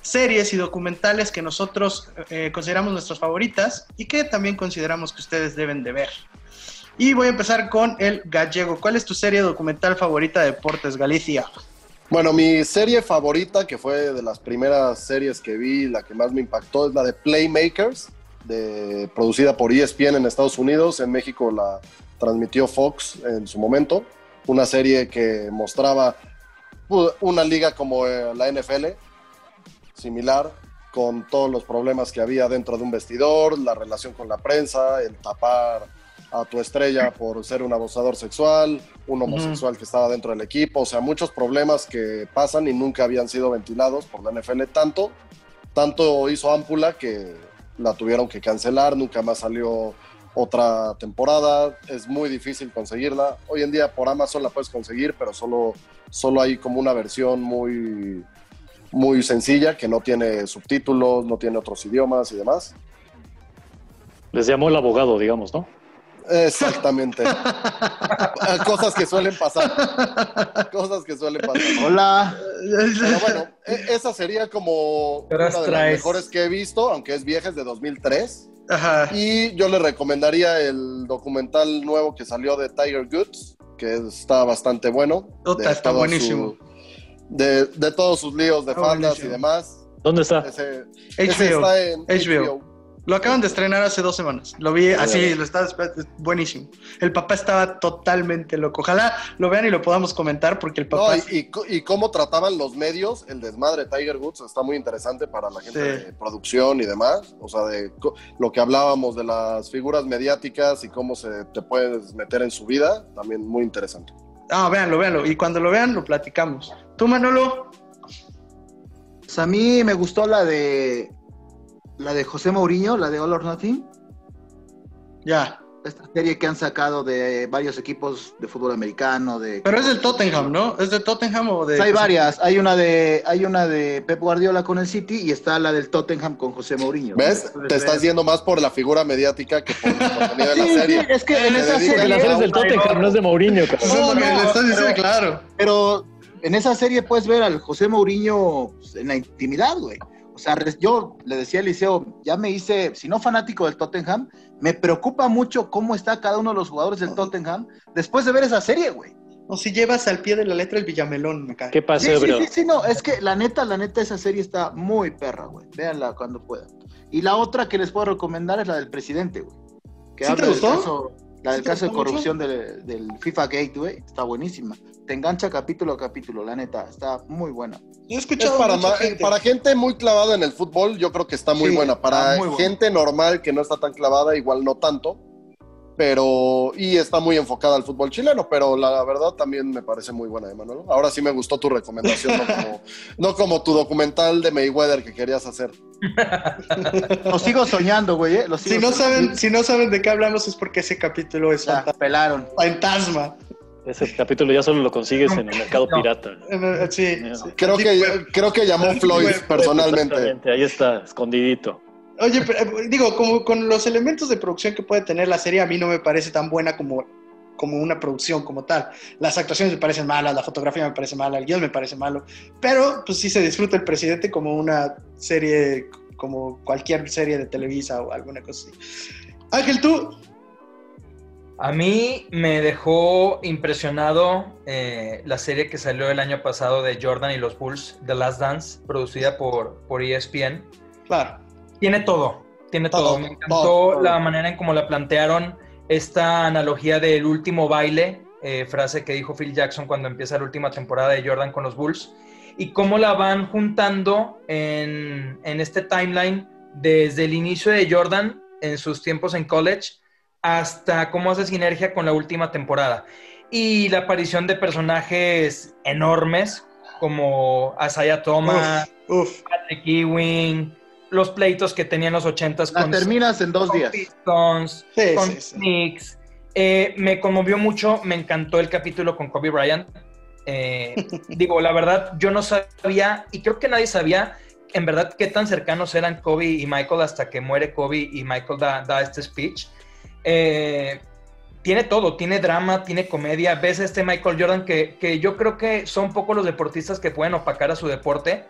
series y documentales que nosotros eh, consideramos nuestras favoritas y que también consideramos que ustedes deben de ver. Y voy a empezar con el gallego. ¿Cuál es tu serie documental favorita de deportes, Galicia? Bueno, mi serie favorita, que fue de las primeras series que vi, la que más me impactó, es la de Playmakers de, producida por ESPN en Estados Unidos. En México la transmitió Fox en su momento. Una serie que mostraba una liga como eh, la NFL, similar, con todos los problemas que había dentro de un vestidor, la relación con la prensa, el tapar a tu estrella por ser un abusador sexual, un homosexual uh -huh. que estaba dentro del equipo, o sea, muchos problemas que pasan y nunca habían sido ventilados por la NFL. Tanto, tanto hizo Ámpula que la tuvieron que cancelar, nunca más salió otra temporada, es muy difícil conseguirla. Hoy en día por Amazon la puedes conseguir, pero solo, solo hay como una versión muy, muy sencilla que no tiene subtítulos, no tiene otros idiomas y demás. Les llamó el abogado, digamos, ¿no? Exactamente. Cosas que suelen pasar. Cosas que suelen pasar. Hola. Pero bueno, esa sería como una de las mejores que he visto, aunque es vieja, es de 2003. Ajá. Y yo le recomendaría el documental nuevo que salió de Tiger Goods, que está bastante bueno. Ota, De está buenísimo. su- de, de todos sus líos de Está faldas buenísimo. y demás. ¿Dónde está? Ese, está en HBO. Lo acaban de estrenar hace dos semanas. Lo vi así, lo estaba esperando. Buenísimo. El papá estaba totalmente loco. Ojalá lo vean y lo podamos comentar porque el No, papá. y, y co- y cómo trataban los medios, el desmadre de Tiger Woods está muy interesante para la gente Sí. de producción y demás. O sea, de lo que hablábamos de las figuras mediáticas y cómo se te puedes meter en su vida, también muy interesante. Ah, véanlo, véanlo. Y cuando lo vean, lo platicamos. ¿Tú, Manolo? Pues a mí me gustó la de la de José Mourinho, la de All or Nothing, Ya. esta serie que han sacado de varios equipos de fútbol americano, de Pero es del Tottenham, ¿no? ¿Es de Tottenham o de.? Hay varias, hay una de hay una de Pep Guardiola con el City y está la del Tottenham con José Mourinho. ¿Ves? Te ver. estás yendo más por la figura mediática que por el contenido de la Sí, serie. sí, es que en esa Porque la serie, serie es del Tottenham, no es de Mourinho, cabrón. Eso es lo que No, le estás diciendo, pero- claro. pero en esa serie puedes ver al José Mourinho pues, en la intimidad, güey. O sea, yo le decía a Eliseo, ya me hice, si no fanático del Tottenham, me preocupa mucho cómo está cada uno de los jugadores del Tottenham después de ver esa serie, güey. O si llevas al pie de la letra el Villamelón, me cae. ¿Qué Sí, paseo, sí, bro? sí, sí, no, es que la neta, la neta, esa serie está muy perra, güey. Véanla cuando puedan. Y la otra que les puedo recomendar es la del presidente, güey. ¿Sí te gustó? La ¿Sí del caso de corrupción del, del FIFA Gate, güey. Está buenísima. Te engancha capítulo a capítulo, la neta. Está muy buena. Yo he Es escuchado para, gente. para gente muy clavada en el fútbol, yo creo que está muy Sí, buena. Para buena. gente normal que no está tan clavada, igual no tanto. Pero, y está muy enfocada al fútbol chileno, pero la verdad también me parece muy buena, Emanuel. Ahora sí me gustó tu recomendación, no como, no como tu documental de Mayweather que querías hacer. Lo sigo soñando, güey, ¿eh? Lo Si no, soñando. saben, si no saben de qué hablamos es porque ese capítulo es Ya, pelaron. fantasma. Ese capítulo ya solo lo consigues en el mercado No. pirata. Eh, Sí, sí. Creo Sí, que, creo que llamó Floyd personalmente. Exactamente, ahí está, escondidito. Oye, pero, eh, digo, como con los elementos de producción que puede tener la serie, a mí no me parece tan buena como, como una producción como tal. Las actuaciones me parecen malas, la fotografía me parece mala, el guion me parece malo, pero pues sí se disfruta el presidente como una serie, como cualquier serie de Televisa o alguna cosa así. Ángel, tú, A mí me dejó impresionado eh, la serie que salió el año pasado de Jordan y los Bulls, The Last Dance, producida por, por ESPN. claro, Tiene todo, tiene todo. Todo, Me encantó todo, todo. la manera en cómo la plantearon, esta analogía del último baile, eh, frase que dijo Phil Jackson cuando empieza la última temporada de Jordan con los Bulls. y cómo la van juntando en, en este timeline desde el inicio de Jordan en sus tiempos en college hasta cómo hace sinergia con la última temporada. Y la aparición de personajes enormes como Asaya Thomas, Uf, Patrick Ewing, los pleitos que tenían los ochentas La con, terminas en dos con días. Pistons, Sí, con sí, sí. Knicks. Eh, me conmovió mucho, me encantó el capítulo con Kobe Bryant. Eh, digo, la verdad, yo no sabía, y creo que nadie sabía, en verdad, qué tan cercanos eran Kobe y Michael hasta que muere Kobe y Michael da, da este speech. Eh, tiene todo, tiene drama, tiene comedia. Ves a este Michael Jordan que, que yo creo que son pocos los deportistas que pueden opacar a su deporte.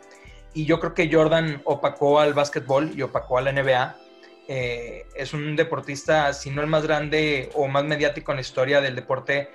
Y yo creo que Jordan opacó al básquetbol y opacó a la NBA. Eh, es un deportista, si no el más grande o más mediático en la historia del deporte,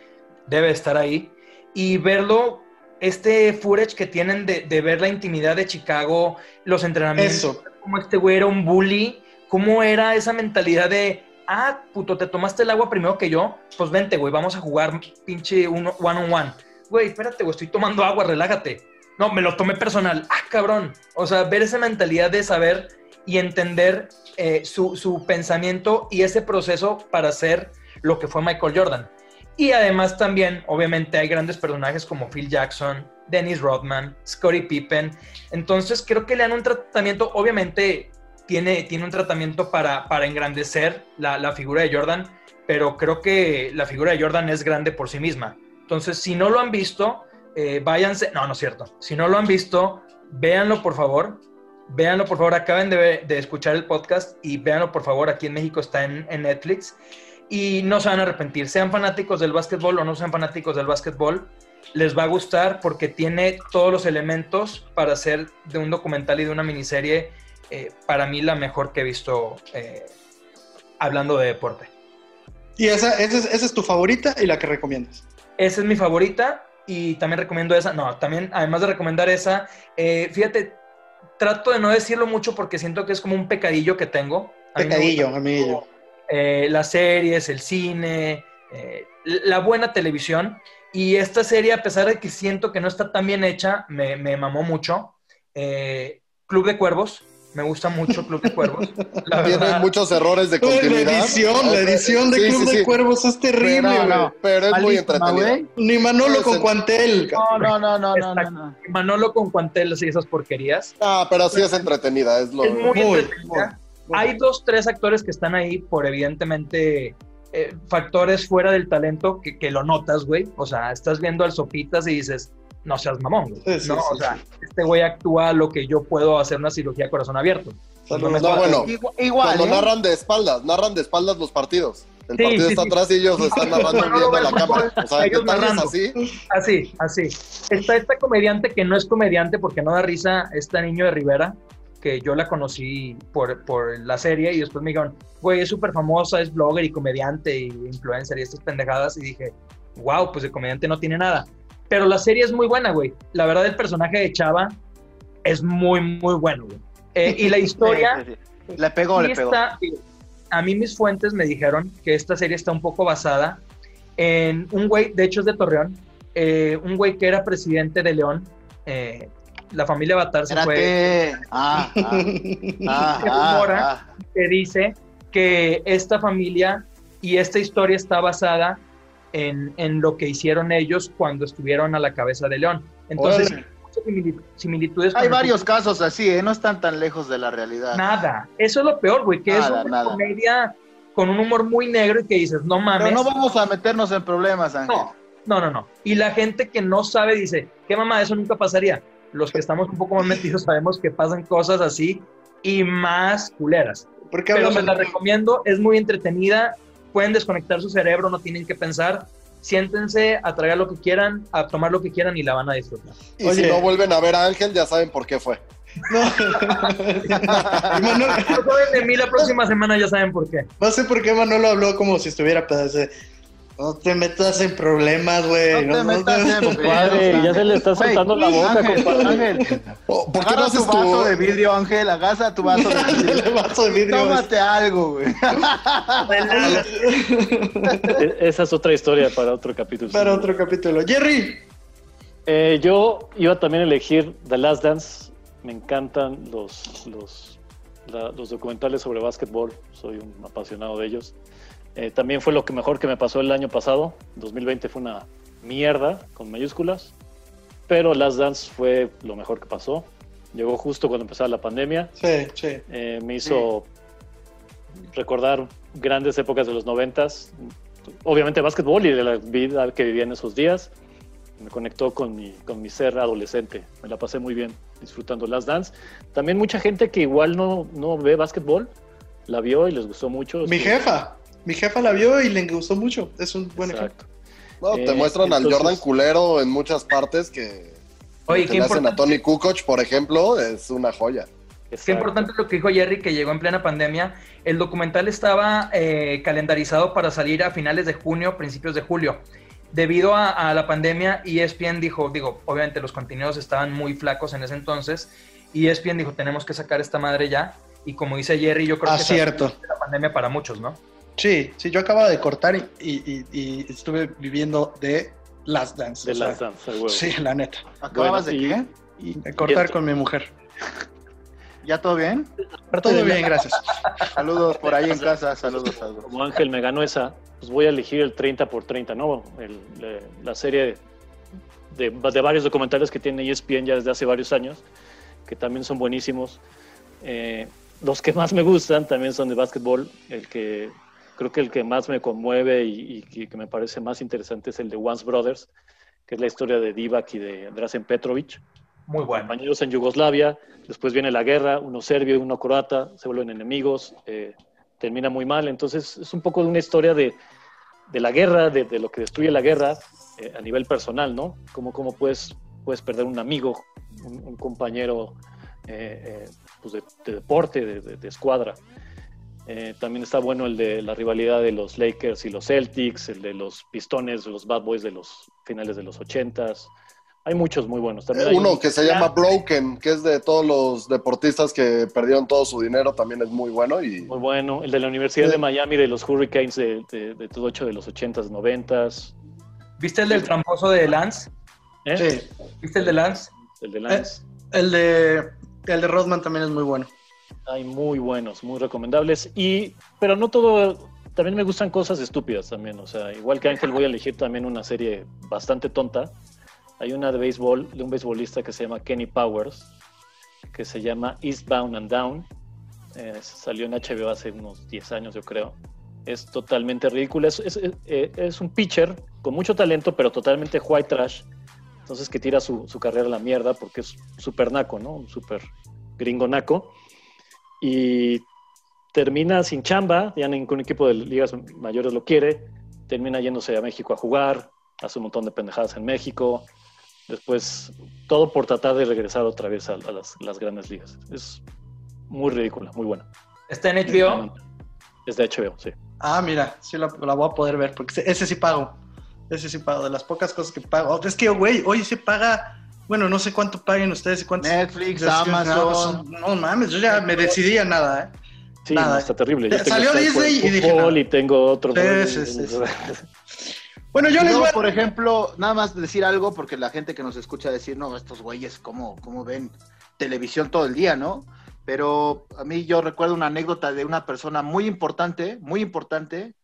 debe estar ahí. Y verlo, este footage que tienen de, de ver la intimidad de Chicago, los entrenamientos, Eso. como este güey era un bully, cómo era esa mentalidad de, ah, puto, te tomaste el agua primero que yo, pues vente, güey, vamos a jugar pinche uno, one on one. Güey, espérate, güey, estoy tomando agua, relájate. No, me lo tomé personal. Ah, cabrón. O sea, ver esa mentalidad de saber y entender eh, su, su pensamiento y ese proceso para ser lo que fue Michael Jordan. Y además también, obviamente, hay grandes personajes como Phil Jackson, Dennis Rodman, Scottie Pippen. Entonces creo que le dan un tratamiento, obviamente tiene, tiene un tratamiento para, para engrandecer la, la figura de Jordan, pero creo que la figura de Jordan es grande por sí misma. Entonces, si no lo han visto, eh, váyanse, no, no es cierto. Si no lo han visto, véanlo por favor. Véanlo por favor, acaben de, escuchar el podcast y véanlo por favor, aquí en México está en, en Netflix y no se van a arrepentir. Sean fanáticos del básquetbol o no sean fanáticos del básquetbol, les va a gustar porque tiene todos los elementos para hacer de un documental y de una miniserie, eh, para mí la mejor que he visto eh, hablando de deporte. Y esa, esa, es, esa es tu favorita y la que recomiendas. Esa es mi favorita y también recomiendo esa. No, también, además de recomendar esa, eh, fíjate, trato de no decirlo mucho porque siento que es como un pecadillo que tengo. A Pecadillo, amiguillo. eh, las series, el cine, eh, la buena televisión. Y esta serie, a pesar de que siento que no está tan bien hecha, me, me mamó mucho. Eh, Club de Cuervos, me gusta mucho Club de Cuervos. La Tiene verdad, muchos errores de Güey, La continuidad. edición, la edición de Sí, Club sí, de. Cuervos es terrible, no. Pero es muy güey. Ni Manolo con. Cuantel. No, no, no, no, no, no, no. Manolo con Cuantelas y esas porquerías. Ah, pero sí es entretenida. Es lo... Es muy, Muy, entretenida. muy. Hay dos, tres actores que están ahí por evidentemente eh, factores fuera del talento que, que lo notas, güey. O sea, estás viendo al Sopitas y dices, no seas mamón, güey. Sí, sí, no, sí, o sea, sí. este güey actúa lo que yo puedo hacer una cirugía a corazón abierto. No, jodas. bueno, Igual, igual, cuando ¿eh? narran de espaldas, narran de espaldas los partidos. El Sí, partido sí, está sí. atrás y ellos están narrando viendo la el cámara. O sea, ellos narrando. así. Así, así. Está esta comediante que no es comediante porque no da risa, esta niño de Rivera, que yo la conocí por, por la serie y después me dijeron, güey, es súper famosa, es blogger y comediante y influencer y estas pendejadas y dije, wow, pues de comediante no tiene nada. Pero la serie es muy buena, güey. La verdad, el personaje de Chava es muy, muy bueno, güey. Eh, y la historia... Sí, sí, sí. Le pegó, Sí le pegó. está- a mí mis fuentes me dijeron que esta serie está un poco basada en un güey, de hecho es de Torreón, eh, un güey que era presidente de León. eh, la familia Batar se fue, Espérate. Ah, ah, ah, Se ah, rumora. ah. que dice que esta familia y esta historia está basada en, en lo que hicieron ellos cuando estuvieron a la cabeza de León. Entonces, Órale. muchas simili- similitudes. Hay el varios casos así, ¿eh? No están tan lejos de la realidad. Nada. Eso es lo peor, güey, que Nada, es una nada. comedia con un humor muy negro y que dices, no mames. Pero no vamos a meternos en problemas, Ángel. No, no, no, no. Y la gente que no sabe dice, ¿qué mamá? Eso nunca pasaría. Los que estamos un poco más metidos sabemos que pasan cosas así y más culeras. ¿Por qué Pero se la recomiendo, es muy entretenida, pueden desconectar su cerebro, no tienen que pensar, siéntense a tragar lo que quieran, a tomar lo que quieran y la van a disfrutar. Y Oye. si no vuelven a ver a Ángel, ya saben por qué fue. No. Manolo- No saben de mí la próxima semana, ya saben por qué. no sé por qué Manolo habló como si estuviera pedazo de, No te metas en problemas, güey. No te metas en Compadre, ya se le está Güey, soltando la boca, Ángel, compadre. Ángel, ¿Por qué no haces tu vaso de vidrio, Ángel, agarra tu vaso de vidrio. El vaso de vidrio. Tómate algo, güey. Esa es otra historia para otro capítulo. Para otro capítulo. Jerry, Eh, yo iba también a elegir The Last Dance. Me encantan los, los, la- los documentales sobre básquetbol. Soy un apasionado de ellos. Eh, también fue lo que mejor que me pasó el año pasado. 2020 fue una mierda con mayúsculas. Pero Last Dance fue lo mejor que pasó. Llegó justo cuando empezaba la pandemia. Sí, sí. Eh, me hizo recordar grandes épocas de los noventas. Obviamente básquetbol y de la vida que vivía en esos días. Me conectó con mi, con mi ser adolescente. Me la pasé muy bien disfrutando Last Dance. También mucha gente que igual no, no ve básquetbol, la vio y les gustó mucho. Mi jefa. Mi jefa la vio y le gustó mucho. Es un buen ejemplo. Exacto. No, te Eh, muestran al Jordan culero en muchas partes que, Oye, que qué hacen a importante, Tony Kukoc, por ejemplo, es una joya. qué exacto. importante lo que dijo Jerry, que llegó en plena pandemia. El documental estaba eh, calendarizado para salir a finales de junio, principios de julio. Debido a, a la pandemia, E ESPN dijo, digo, obviamente los contenidos estaban muy flacos en ese entonces, y ESPN dijo, tenemos que sacar esta madre ya. Y como dice Jerry, yo creo Ah, que fue la pandemia para muchos, ¿no? Sí, sí, yo acababa de cortar y, y- y- y estuve viviendo de Last Dance. De o sea, Last Dance, huevo. Sí, la neta. ¿Acababas Bueno, y- de qué? y- De cortar y- con mi mujer. ¿Ya todo bien? Todo bien, gracias. Saludos por ahí en casa, saludos, saludos. como Ángel me ganó esa, pues voy a elegir el 30 por 30, ¿no? El- le- la serie de, de varios documentales que tiene ESPN ya desde hace varios años, que también son buenísimos. Eh, los que más me gustan también son de básquetbol. El que creo que el que más me conmueve y, y que, me parece más interesante es el de Once Brothers, que es la historia de Divac y de Drazen Petrovic Muy bueno. compañeros en Yugoslavia, después viene la guerra, uno serbio y uno croata, se vuelven enemigos, eh, termina muy mal, entonces es un poco de una historia de, de la guerra, de, de lo que destruye la guerra eh, a nivel personal, ¿no? Cómo, cómo puedes, puedes perder un amigo, un, un compañero eh, pues de, de deporte, de, de- de escuadra. Eh, también está bueno el de la rivalidad de los Lakers y los Celtics, el de los Pistones, los Bad Boys de los finales de los 80s. Hay muchos muy buenos. También hay Uno un- que se llama Broken, que es de todos los deportistas que perdieron todo su dinero, también es muy bueno. Y Muy bueno. El de la Universidad Sí. de Miami, de los Hurricanes de, de, de todo hecho de los 80s, 90s. ¿Viste el del tramposo de Lance? ¿eh? Sí. ¿Viste el de Lance? El de Lance. El de, el de Rodman también es muy bueno. Hay muy buenos, muy recomendables. Y, pero no todo. También me gustan cosas estúpidas también. O sea, igual que Ángel, voy a elegir también una serie bastante tonta. Hay una de béisbol, de un beisbolista que se llama Kenny Powers, que se llama Eastbound and Down. Eh, salió en HBO hace unos 10 años, yo creo. Es totalmente ridículo. Es, es- eh, es un pitcher con mucho talento, pero totalmente white trash. Entonces que tira su, su carrera a la mierda porque es súper naco, ¿no? Un súper gringo naco. Y termina sin chamba, ya ningún equipo de ligas mayores lo quiere. Termina yéndose a México a jugar, hace un montón de pendejadas en México. Después, todo por tratar de regresar otra vez a, a las, las grandes ligas. Es muy ridícula, muy buena. ¿Está en HBO? Es de HBO, sí. Ah, mira, sí la, la voy a poder ver, porque ese sí pago. Ese sí pago, de las pocas cosas que pago. Es que, güey, hoy se paga, bueno, no sé cuánto paguen ustedes y cuántos. Netflix, Amazon. No, mames, yo ya me decidí a nada, ¿eh? Sí, Nada. no, está terrible. Ya Yo tengo salió Disney y dije, no. y tengo otro. Sí, sí, sí, Bueno, yo les voy a... por ejemplo, nada más decir algo, porque la gente que nos escucha decir, no, estos güeyes, ¿cómo, cómo ven televisión todo el día, no? Pero a mí yo recuerdo una anécdota de una persona muy importante, muy importante,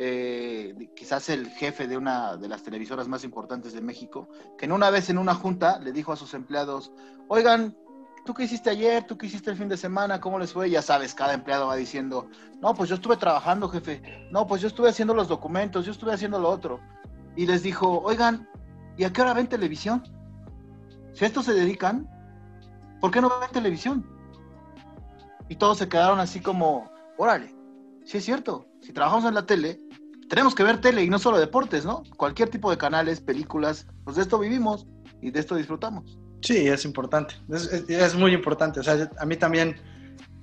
eh, quizás el jefe de una de las televisoras más importantes de México, que en una vez en una junta le dijo a sus empleados, oigan, ¿tú qué hiciste ayer? ¿Tú qué hiciste el fin de semana? ¿Cómo les fue? Ya sabes, cada empleado va diciendo, no, pues yo estuve trabajando, jefe. No, pues yo estuve haciendo los documentos, yo estuve haciendo lo otro. Y les dijo, oigan, ¿y a qué hora ven televisión? Si a esto se dedican, ¿por qué no ven televisión? Y todos se quedaron así como, órale, sí es cierto, si trabajamos en la tele, tenemos que ver tele y no solo deportes, ¿no? Cualquier tipo de canales, películas, pues de esto vivimos y de esto disfrutamos. Sí, es importante. Es, es- es muy importante. O sea, a mí también.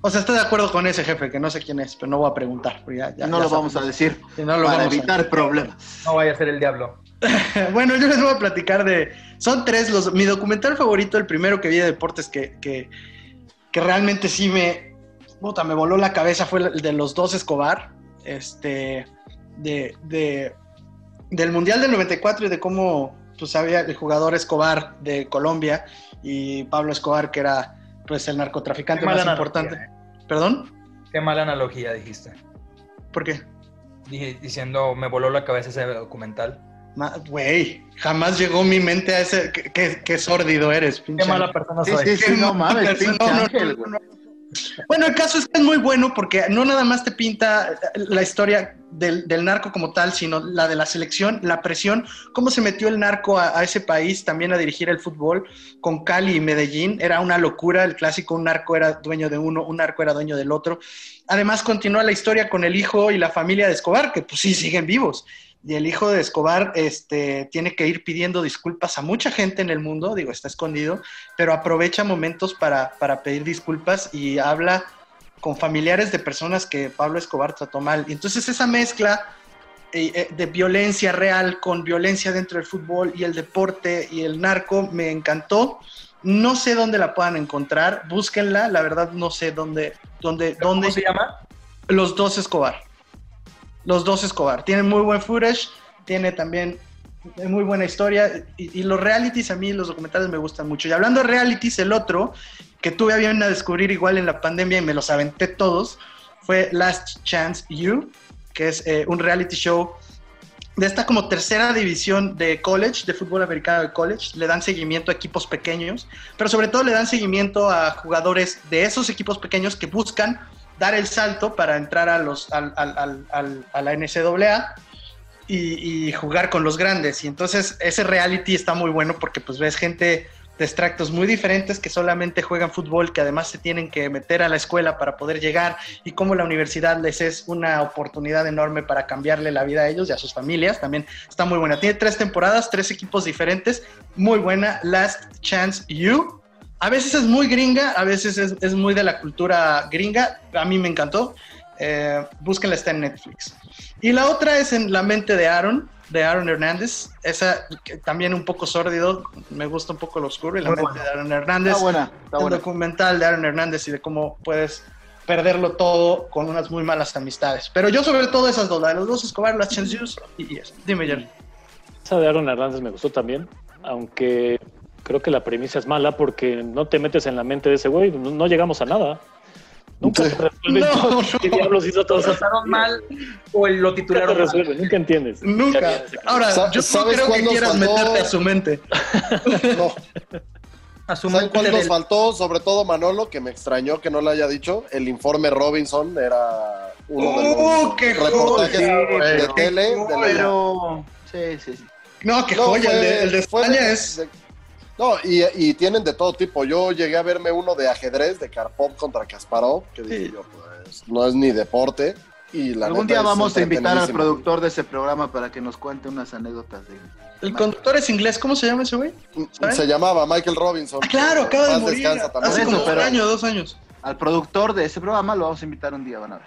O sea, estoy de acuerdo con ese jefe, que no sé quién es, pero no voy a preguntar. ya- ya- no ya lo vamos a decir Y no lo para vamos a- evitar problemas. No vaya a ser el diablo. Bueno, yo les voy a platicar de. Son tres los. Mi documental favorito, el primero que vi de deportes que, que, que realmente sí me. Puta, me voló la cabeza fue el de los dos Escobar. Este. De. de del Mundial del 94 y de cómo. pues había el jugador Escobar de Colombia y Pablo Escobar, que era pues el narcotraficante más analogía, importante. eh. ¿Perdón? Qué mala analogía dijiste. ¿Por qué? Dije- diciendo, me voló la cabeza ese documental. Güey, jamás llegó mi mente a ese. Qué, qué- qué sórdido eres, pinche. Qué mala persona soy. sí, sí, no mames, pinche no, no, Ángel, no, güey. no. Bueno, el caso es que es muy bueno porque no nada más te pinta la historia del, narco como tal, sino la de la selección, la presión, cómo se metió el narco a, a ese país también a dirigir el fútbol con Cali y Medellín. Era una locura, el clásico, un narco era dueño de uno, un narco era dueño del otro. Además continúa la historia con el hijo y la familia de Escobar, que pues sí, siguen vivos. Y el hijo de Escobar este, tiene que ir pidiendo disculpas a mucha gente en el mundo, digo, está escondido, pero aprovecha momentos para, para pedir disculpas y habla con familiares de personas que Pablo Escobar trató mal. Y entonces esa mezcla eh, eh, de violencia real con violencia dentro del fútbol y el deporte y el narco me encantó. No sé dónde la puedan encontrar, búsquenla, la verdad no sé dónde, dónde, dónde ¿Cómo se llama? los dos Escobar. Los dos Escobar. Tienen muy buen footage, tiene también muy buena historia. Y, los realities, a mí los documentales me gustan mucho. Y hablando de realities, el otro que tuve a bien a descubrir igual en la pandemia y me los aventé todos fue Last Chance You, que es eh, un reality show de esta como tercera división de college, de fútbol americano de college. Le dan seguimiento a equipos pequeños, pero sobre todo le dan seguimiento a jugadores de esos equipos pequeños que buscan dar el salto para entrar a, la NCAA y, y jugar con los grandes. Y entonces ese reality está muy bueno porque pues ves gente de extractos muy diferentes que solamente juegan fútbol, que además se tienen que meter a la escuela para poder llegar y cómo la universidad les es una oportunidad enorme para cambiarle la vida a ellos y a sus familias. También está muy buena. Tiene tres temporadas, tres equipos diferentes. Muy buena. Last Chance You. A veces es muy gringa, a veces es, es muy de la cultura gringa. A mí me encantó. Eh, búsquenla, está en Netflix. Y la otra es en La mente de Aaron, de Aaron Hernández. Esa que también un poco sórdido, me gusta un poco lo oscuro. Y La Muy mente buena. de Aaron Hernández. Está buena, está el buena. documental de Aaron Hernández y de cómo puedes perderlo todo con unas muy malas amistades. Pero yo sobre todo esas dos, la de los dos Escobar, las Chances y, y eso. Dime, Jerry. Esa de Aaron Hernández me gustó también, aunque creo que la premisa es mala porque no te metes en la mente de ese güey, no, no llegamos a nada. Nunca Sí. te resuelven No, no. ¿Qué diablos hizo todo trataron mal o lo Nunca te titularon mal? resuelven, nunca entiendes. Nunca. Ahora, yo no ¿sabes creo que quieras faltó? meterte a su mente. No. Asumo ¿Saben cuál nos del- faltó? Sobre todo Manolo, que me extrañó que no lo haya dicho. El informe Robinson era uno de ¡Oh, los qué reportajes joya, de tele. ¡Qué de la- Pero. Sí, sí, sí. No, qué No, joya. el, de, el de fue España de- es. No, y, y tienen de todo tipo. Yo llegué a verme uno de ajedrez de Karpov contra Kasparov, que dije Sí. yo, pues, no es ni deporte. Y la Algún día vamos a invitar al productor de ese programa para que nos cuente unas anécdotas de. El conductor es inglés. ¿Cómo se llama ese güey? ¿Sabes? Se llamaba Michael Robinson. Ah, claro, acaba de Paz morir. descansa también. Hace como eso, un año, dos años. Al productor de ese programa lo vamos a invitar un día, van a ver.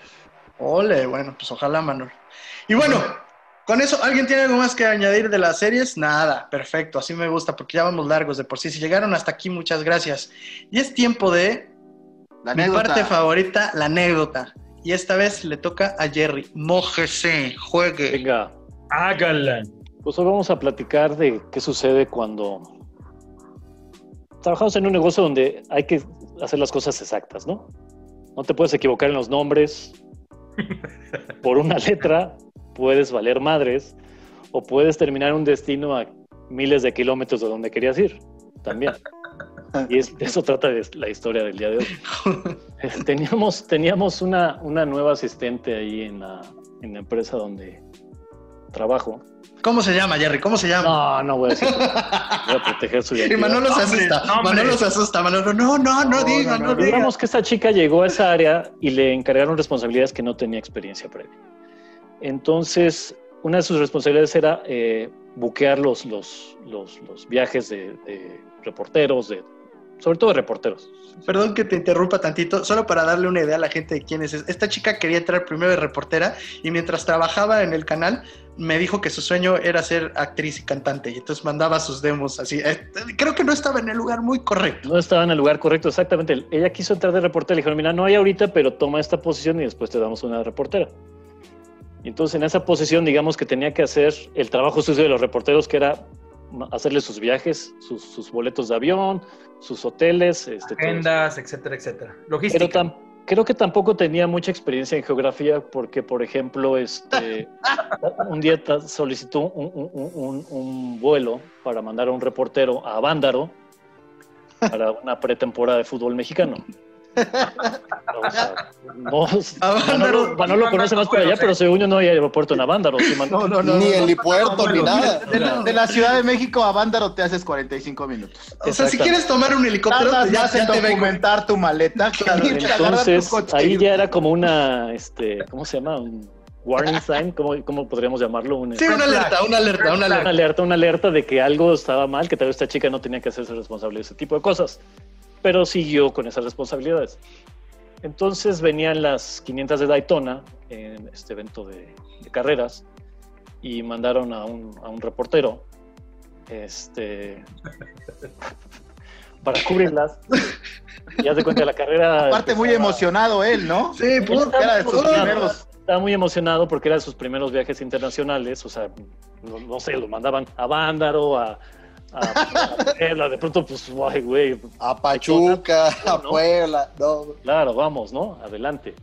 Ole, bueno, pues ojalá, Manuel. Y bueno, con eso, ¿alguien tiene algo más que añadir de las series? Nada, perfecto, así me gusta, porque ya vamos largos de por sí. Si llegaron hasta aquí, muchas gracias. Y es tiempo de La mi anécdota. parte favorita, la anécdota. Y esta vez le toca a Jerry. Mójese, juegue. Venga, Hágala. pues hoy vamos a platicar de qué sucede cuando trabajamos en un negocio donde hay que hacer las cosas exactas, ¿no? No te puedes equivocar en los nombres. Por una letra puedes valer madres o puedes terminar un destino a miles de kilómetros de donde querías ir. También. Y es- eso trata de la historia del día de hoy. Teníamos, teníamos una, una nueva asistente ahí en la, en la empresa donde trabajo. ¿Cómo se llama, Jerry? ¿Cómo se llama? No, no voy a decir. Voy a proteger su y identidad. Manolo se asusta. nombres. Manolo se asusta. Manolo, no, no, no, No, diga, no, no, no, diga. Digamos que esta chica llegó a esa área y le encargaron responsabilidades que no tenía experiencia previa. Entonces, una de sus responsabilidades era eh, buquear los, los, los, los viajes de, de reporteros, de, sobre todo de reporteros. Perdón que te interrumpa tantito, solo para darle una idea a la gente de quién es. Esta chica quería entrar primero de reportera y mientras trabajaba en el canal me dijo que su sueño era ser actriz y cantante y entonces mandaba sus demos así. Eh, Creo que no estaba en el lugar muy correcto. No estaba en el lugar correcto, exactamente. Ella quiso entrar de reportera, le dijeron, mira, no hay ahorita, pero toma esta posición y después te damos una reportera. Entonces en esa posición, digamos que tenía que hacer el trabajo sucio de los reporteros, que era hacerle sus viajes, sus, sus boletos de avión, sus hoteles, este. Agendas, etcétera, etcétera. Pero tam- creo que tampoco tenía mucha experiencia en geografía porque, por ejemplo, este, un día solicitó un, un- un- un- un vuelo para mandar a un reportero a Bándaro para una pretemporada de fútbol mexicano. O sea, no, A Manolo, conoce más por allá, pero según yo no hay aeropuerto en Avándaro. No, no, no. ni no, no. helipuerto ni nada. De la, de la Ciudad de México a Bándaro te haces 45 minutos. O sea, si quieres tomar un helicóptero, Tardas ya, más ya en te documentar tu maleta Entonces, ahí ya era como una, este, ¿cómo se llama? Un warning sign, ¿cómo, cómo podríamos llamarlo? Un, Sí, una alerta, una alerta, una una alerta. alerta, una alerta de que algo estaba mal, que tal vez esta chica no tenía que hacerse responsable de ese tipo de cosas, pero siguió con esas responsabilidades. Entonces venían las 500 de Daytona en este evento de, de carreras y mandaron a un, a un reportero este, para cubrirlas. Y haz de cuenta la carrera. Aparte, muy emocionado él, ¿no? Sí, puta. Era de sus primeros. Estaba muy emocionado porque era de sus primeros viajes internacionales, o sea, no, no sé, lo mandaban a Bándaro, a, a, a Puebla, de pronto, pues, guay, güey, A Pachuca, a. Puebla. No. claro, vamos, ¿no? Adelante.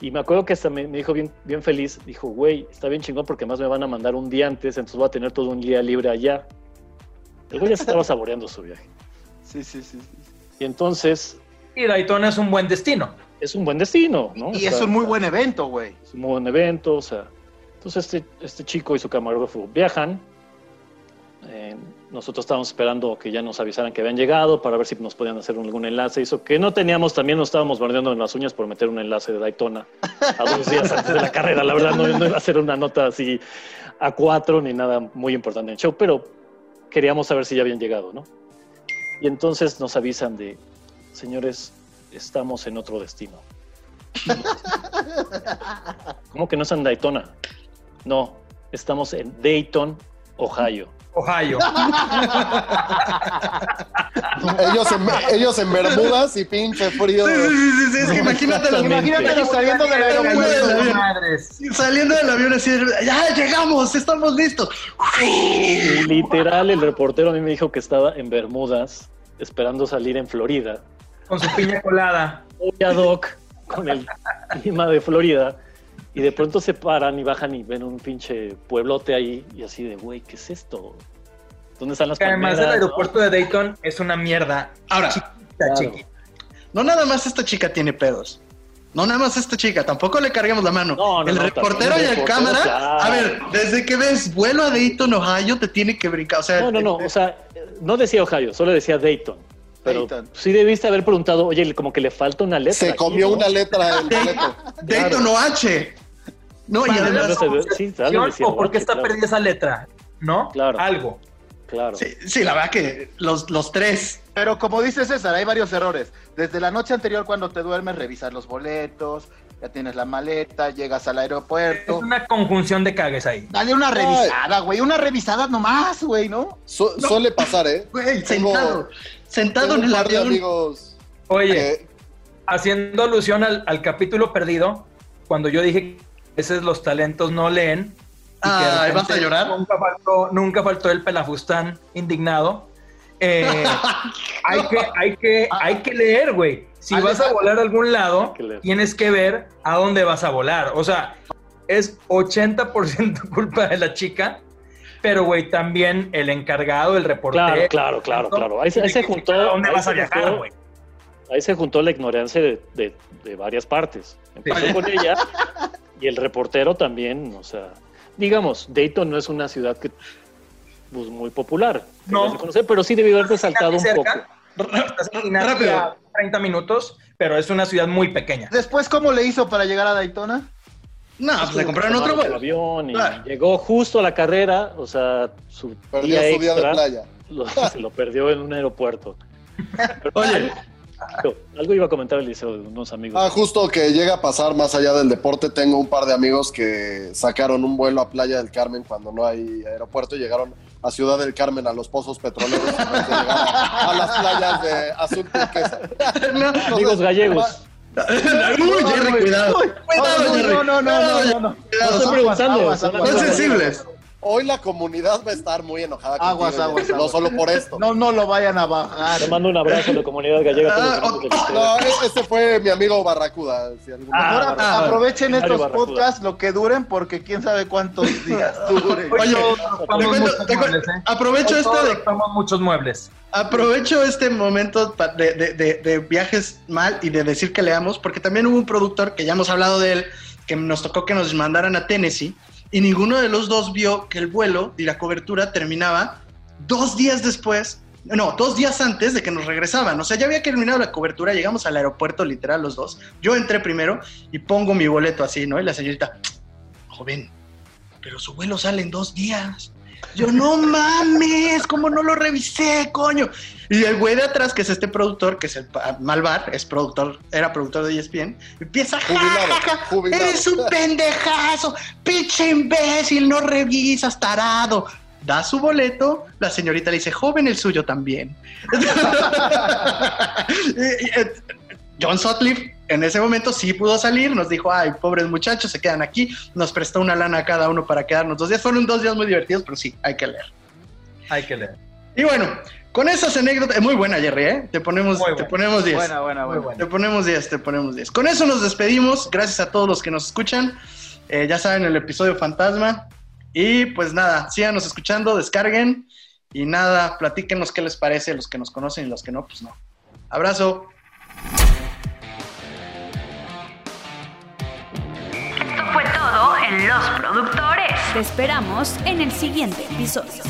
Y me acuerdo que hasta me, me dijo bien, bien feliz, dijo, güey, está bien chingón porque más me van a mandar un día antes, entonces voy a tener todo un día libre allá. El güey ya se estaba saboreando su viaje. Sí, sí, sí. sí. Y entonces, Y Daytona es un buen destino. es un buen destino, ¿no? Y O es sea, un muy buen evento, güey. es un muy buen evento, o sea. Entonces este, este chico y su camarógrafo viajan. eh, nosotros estábamos esperando que ya nos avisaran que habían llegado para ver si nos podían hacer algún enlace. Hizo que no teníamos, también nos estábamos mordiendo en las uñas por meter un enlace de Daytona a dos días antes de la carrera. La verdad no, no iba a ser una nota así a cuatro ni nada muy importante en el show, pero queríamos saber si ya habían llegado, ¿no? Y entonces nos avisan de, señores, estamos en otro destino. ¿Cómo que no es en Daytona? No, estamos en Dayton, Ohio. Ohio. Ellos, en, ellos en Bermudas y pinche frío. Sí, sí, sí, sí, es que imagínate los Exactamente. Imagínate saliendo del aeropuerto. Madres. saliendo del avión así, ya llegamos, estamos listos. Literal, el reportero a mí me dijo que estaba en Bermudas, esperando salir en Florida. Con su piña colada. Voy a Doc con el clima de Florida. Y de pronto se paran y bajan y ven un pinche pueblote ahí. Y así de, güey, ¿qué es esto? ¿Dónde están las Que además el no? aeropuerto de Dayton es una mierda. Ahora, Chiquita, Claro. chiquita. no nada más esta chica tiene pedos. No nada más esta chica, tampoco le carguemos la mano. No, no, el no, reportero y el reportero, cámara, claro. a ver, desde que ves vuelo a Dayton, Ohio, te tiene que brincar. O sea, No, no, no. O sea, no decía Ohio, solo decía Dayton. Pero Dayton. sí debiste haber preguntado, oye, como que le falta una letra. Se aquí, comió ¿no? una letra del boleto. Dayton OH. No, y además, sí, ¿O por qué oye, está claro. perdida esa letra? ¿No? Claro. Algo. Claro. sí, sí, la verdad que los, los tres. Pero como dice César, hay varios errores. Desde la noche anterior, cuando te duermes, revisar los boletos, ya tienes la maleta, llegas al Es aeropuerto. una conjunción de cagues ahí. Dale una revisada, güey. Una revisada nomás, güey, ¿no? Su- Suele pasar, ¿eh? Güey, Tengo- sentado. Sentado Tengo en el avión. amigos Oye, haciendo alusión al, al capítulo perdido, cuando yo dije veces los talentos no leen. repente ¿vas a llorar? Nunca faltó, nunca faltó el pelafustán indignado. Eh, hay, que, hay, que, hay que leer, güey. Si vas a volar a algún lado, que tienes que ver a dónde vas a volar. O sea, es 80% culpa de la chica, pero, güey, también el encargado, el reportero. Claro, claro, claro, claro. Ahí, se- ahí se juntó. ¿A dónde vas a viajar, güey? Ahí se juntó la ignorancia de, de- de varias partes. Empezó Sí. con ella y el reportero también, o sea, digamos, Dayton no es una ciudad que pues, muy popular, No. no se conoce, pero sí debió haber resaltado un poco. Estás Rápido. a 30 minutos, pero es una ciudad muy pequeña. Después, ¿cómo le hizo para llegar a Daytona? No, pues le compraron otro vuelo. el avión y Claro. llegó justo a la carrera, o sea, su perdió día su día de extra playa. lo, se lo perdió en un aeropuerto. Pero Oye, algo, algo iba a comentar el liceo de unos amigos. Ah, justo que llega a pasar más allá del deporte, tengo un par de amigos que sacaron un vuelo a Playa del Carmen cuando no hay aeropuerto y llegaron a Ciudad del Carmen a los pozos petroleros a, a las playas de azul turquesa. no. amigos gallegos. Uy, Jerry, cuidado. Cuidado, no, Jerry. no, no, no, no, no, no. Cuidado, estoy son- preguntando, aguas, son aguas. Son amigos sensibles. Hoy la comunidad va a estar muy enojada. Aguas, contigo, aguas, No aguas. solo por esto. No, no lo vayan a bajar. Te mando un abrazo a la comunidad gallega. a todos los Ah, No, e- ese fue mi amigo Barracuda. si algún- Ah, Ahora Barracuda. aprovechen estos Barracuda. podcasts lo que duren porque quién sabe cuántos días duren. Oye, te cuento- te muebles, ¿eh? aprovecho este de ocupamos muchos muebles. Aprovecho este momento pa- de, de- de- de viajes mal y de decir que leamos, porque también hubo un productor que ya hemos hablado de él, que nos tocó que nos mandaran a Tennessee, y ninguno de los dos vio que el vuelo y la cobertura terminaba dos días después, no, dos días antes de que nos regresaban. O sea, ya había terminado la cobertura, llegamos al aeropuerto literal los dos. Yo entré primero y pongo mi boleto así, ¿no? Y la señorita, joven, pero su vuelo sale en dos días. Yo, no mames, ¿cómo no lo revisé, coño? Y el güey de atrás, que es este productor, que es el Malvar, es productor, era productor de ESPN, empieza, "Ja, Jubilado, ja, ja, jubilado. eres un pendejazo, pinche imbécil, no revisas, tarado. Da su boleto, la señorita le dice, joven, el suyo también. Eh, John Sutcliffe en ese momento sí pudo salir, nos dijo, ay, pobres muchachos, se quedan aquí, nos prestó una lana a cada uno para quedarnos dos días. Fueron dos días muy divertidos, pero sí, hay que leer. Hay que leer. Y bueno, con esas anécdotas, muy buena Jerry, ¿eh? Te ponemos, Muy te buena. ponemos 10. Buena, buena, Muy buena. Te ponemos 10, te ponemos 10. Con eso nos despedimos. Gracias a todos los que nos escuchan. Eh, ya saben, el episodio fantasma. Y pues nada, síganos escuchando, descarguen. Y nada, platíquenos qué les parece, los que nos conocen y los que no, pues no. Abrazo. En Los Productores. Te esperamos en el siguiente episodio.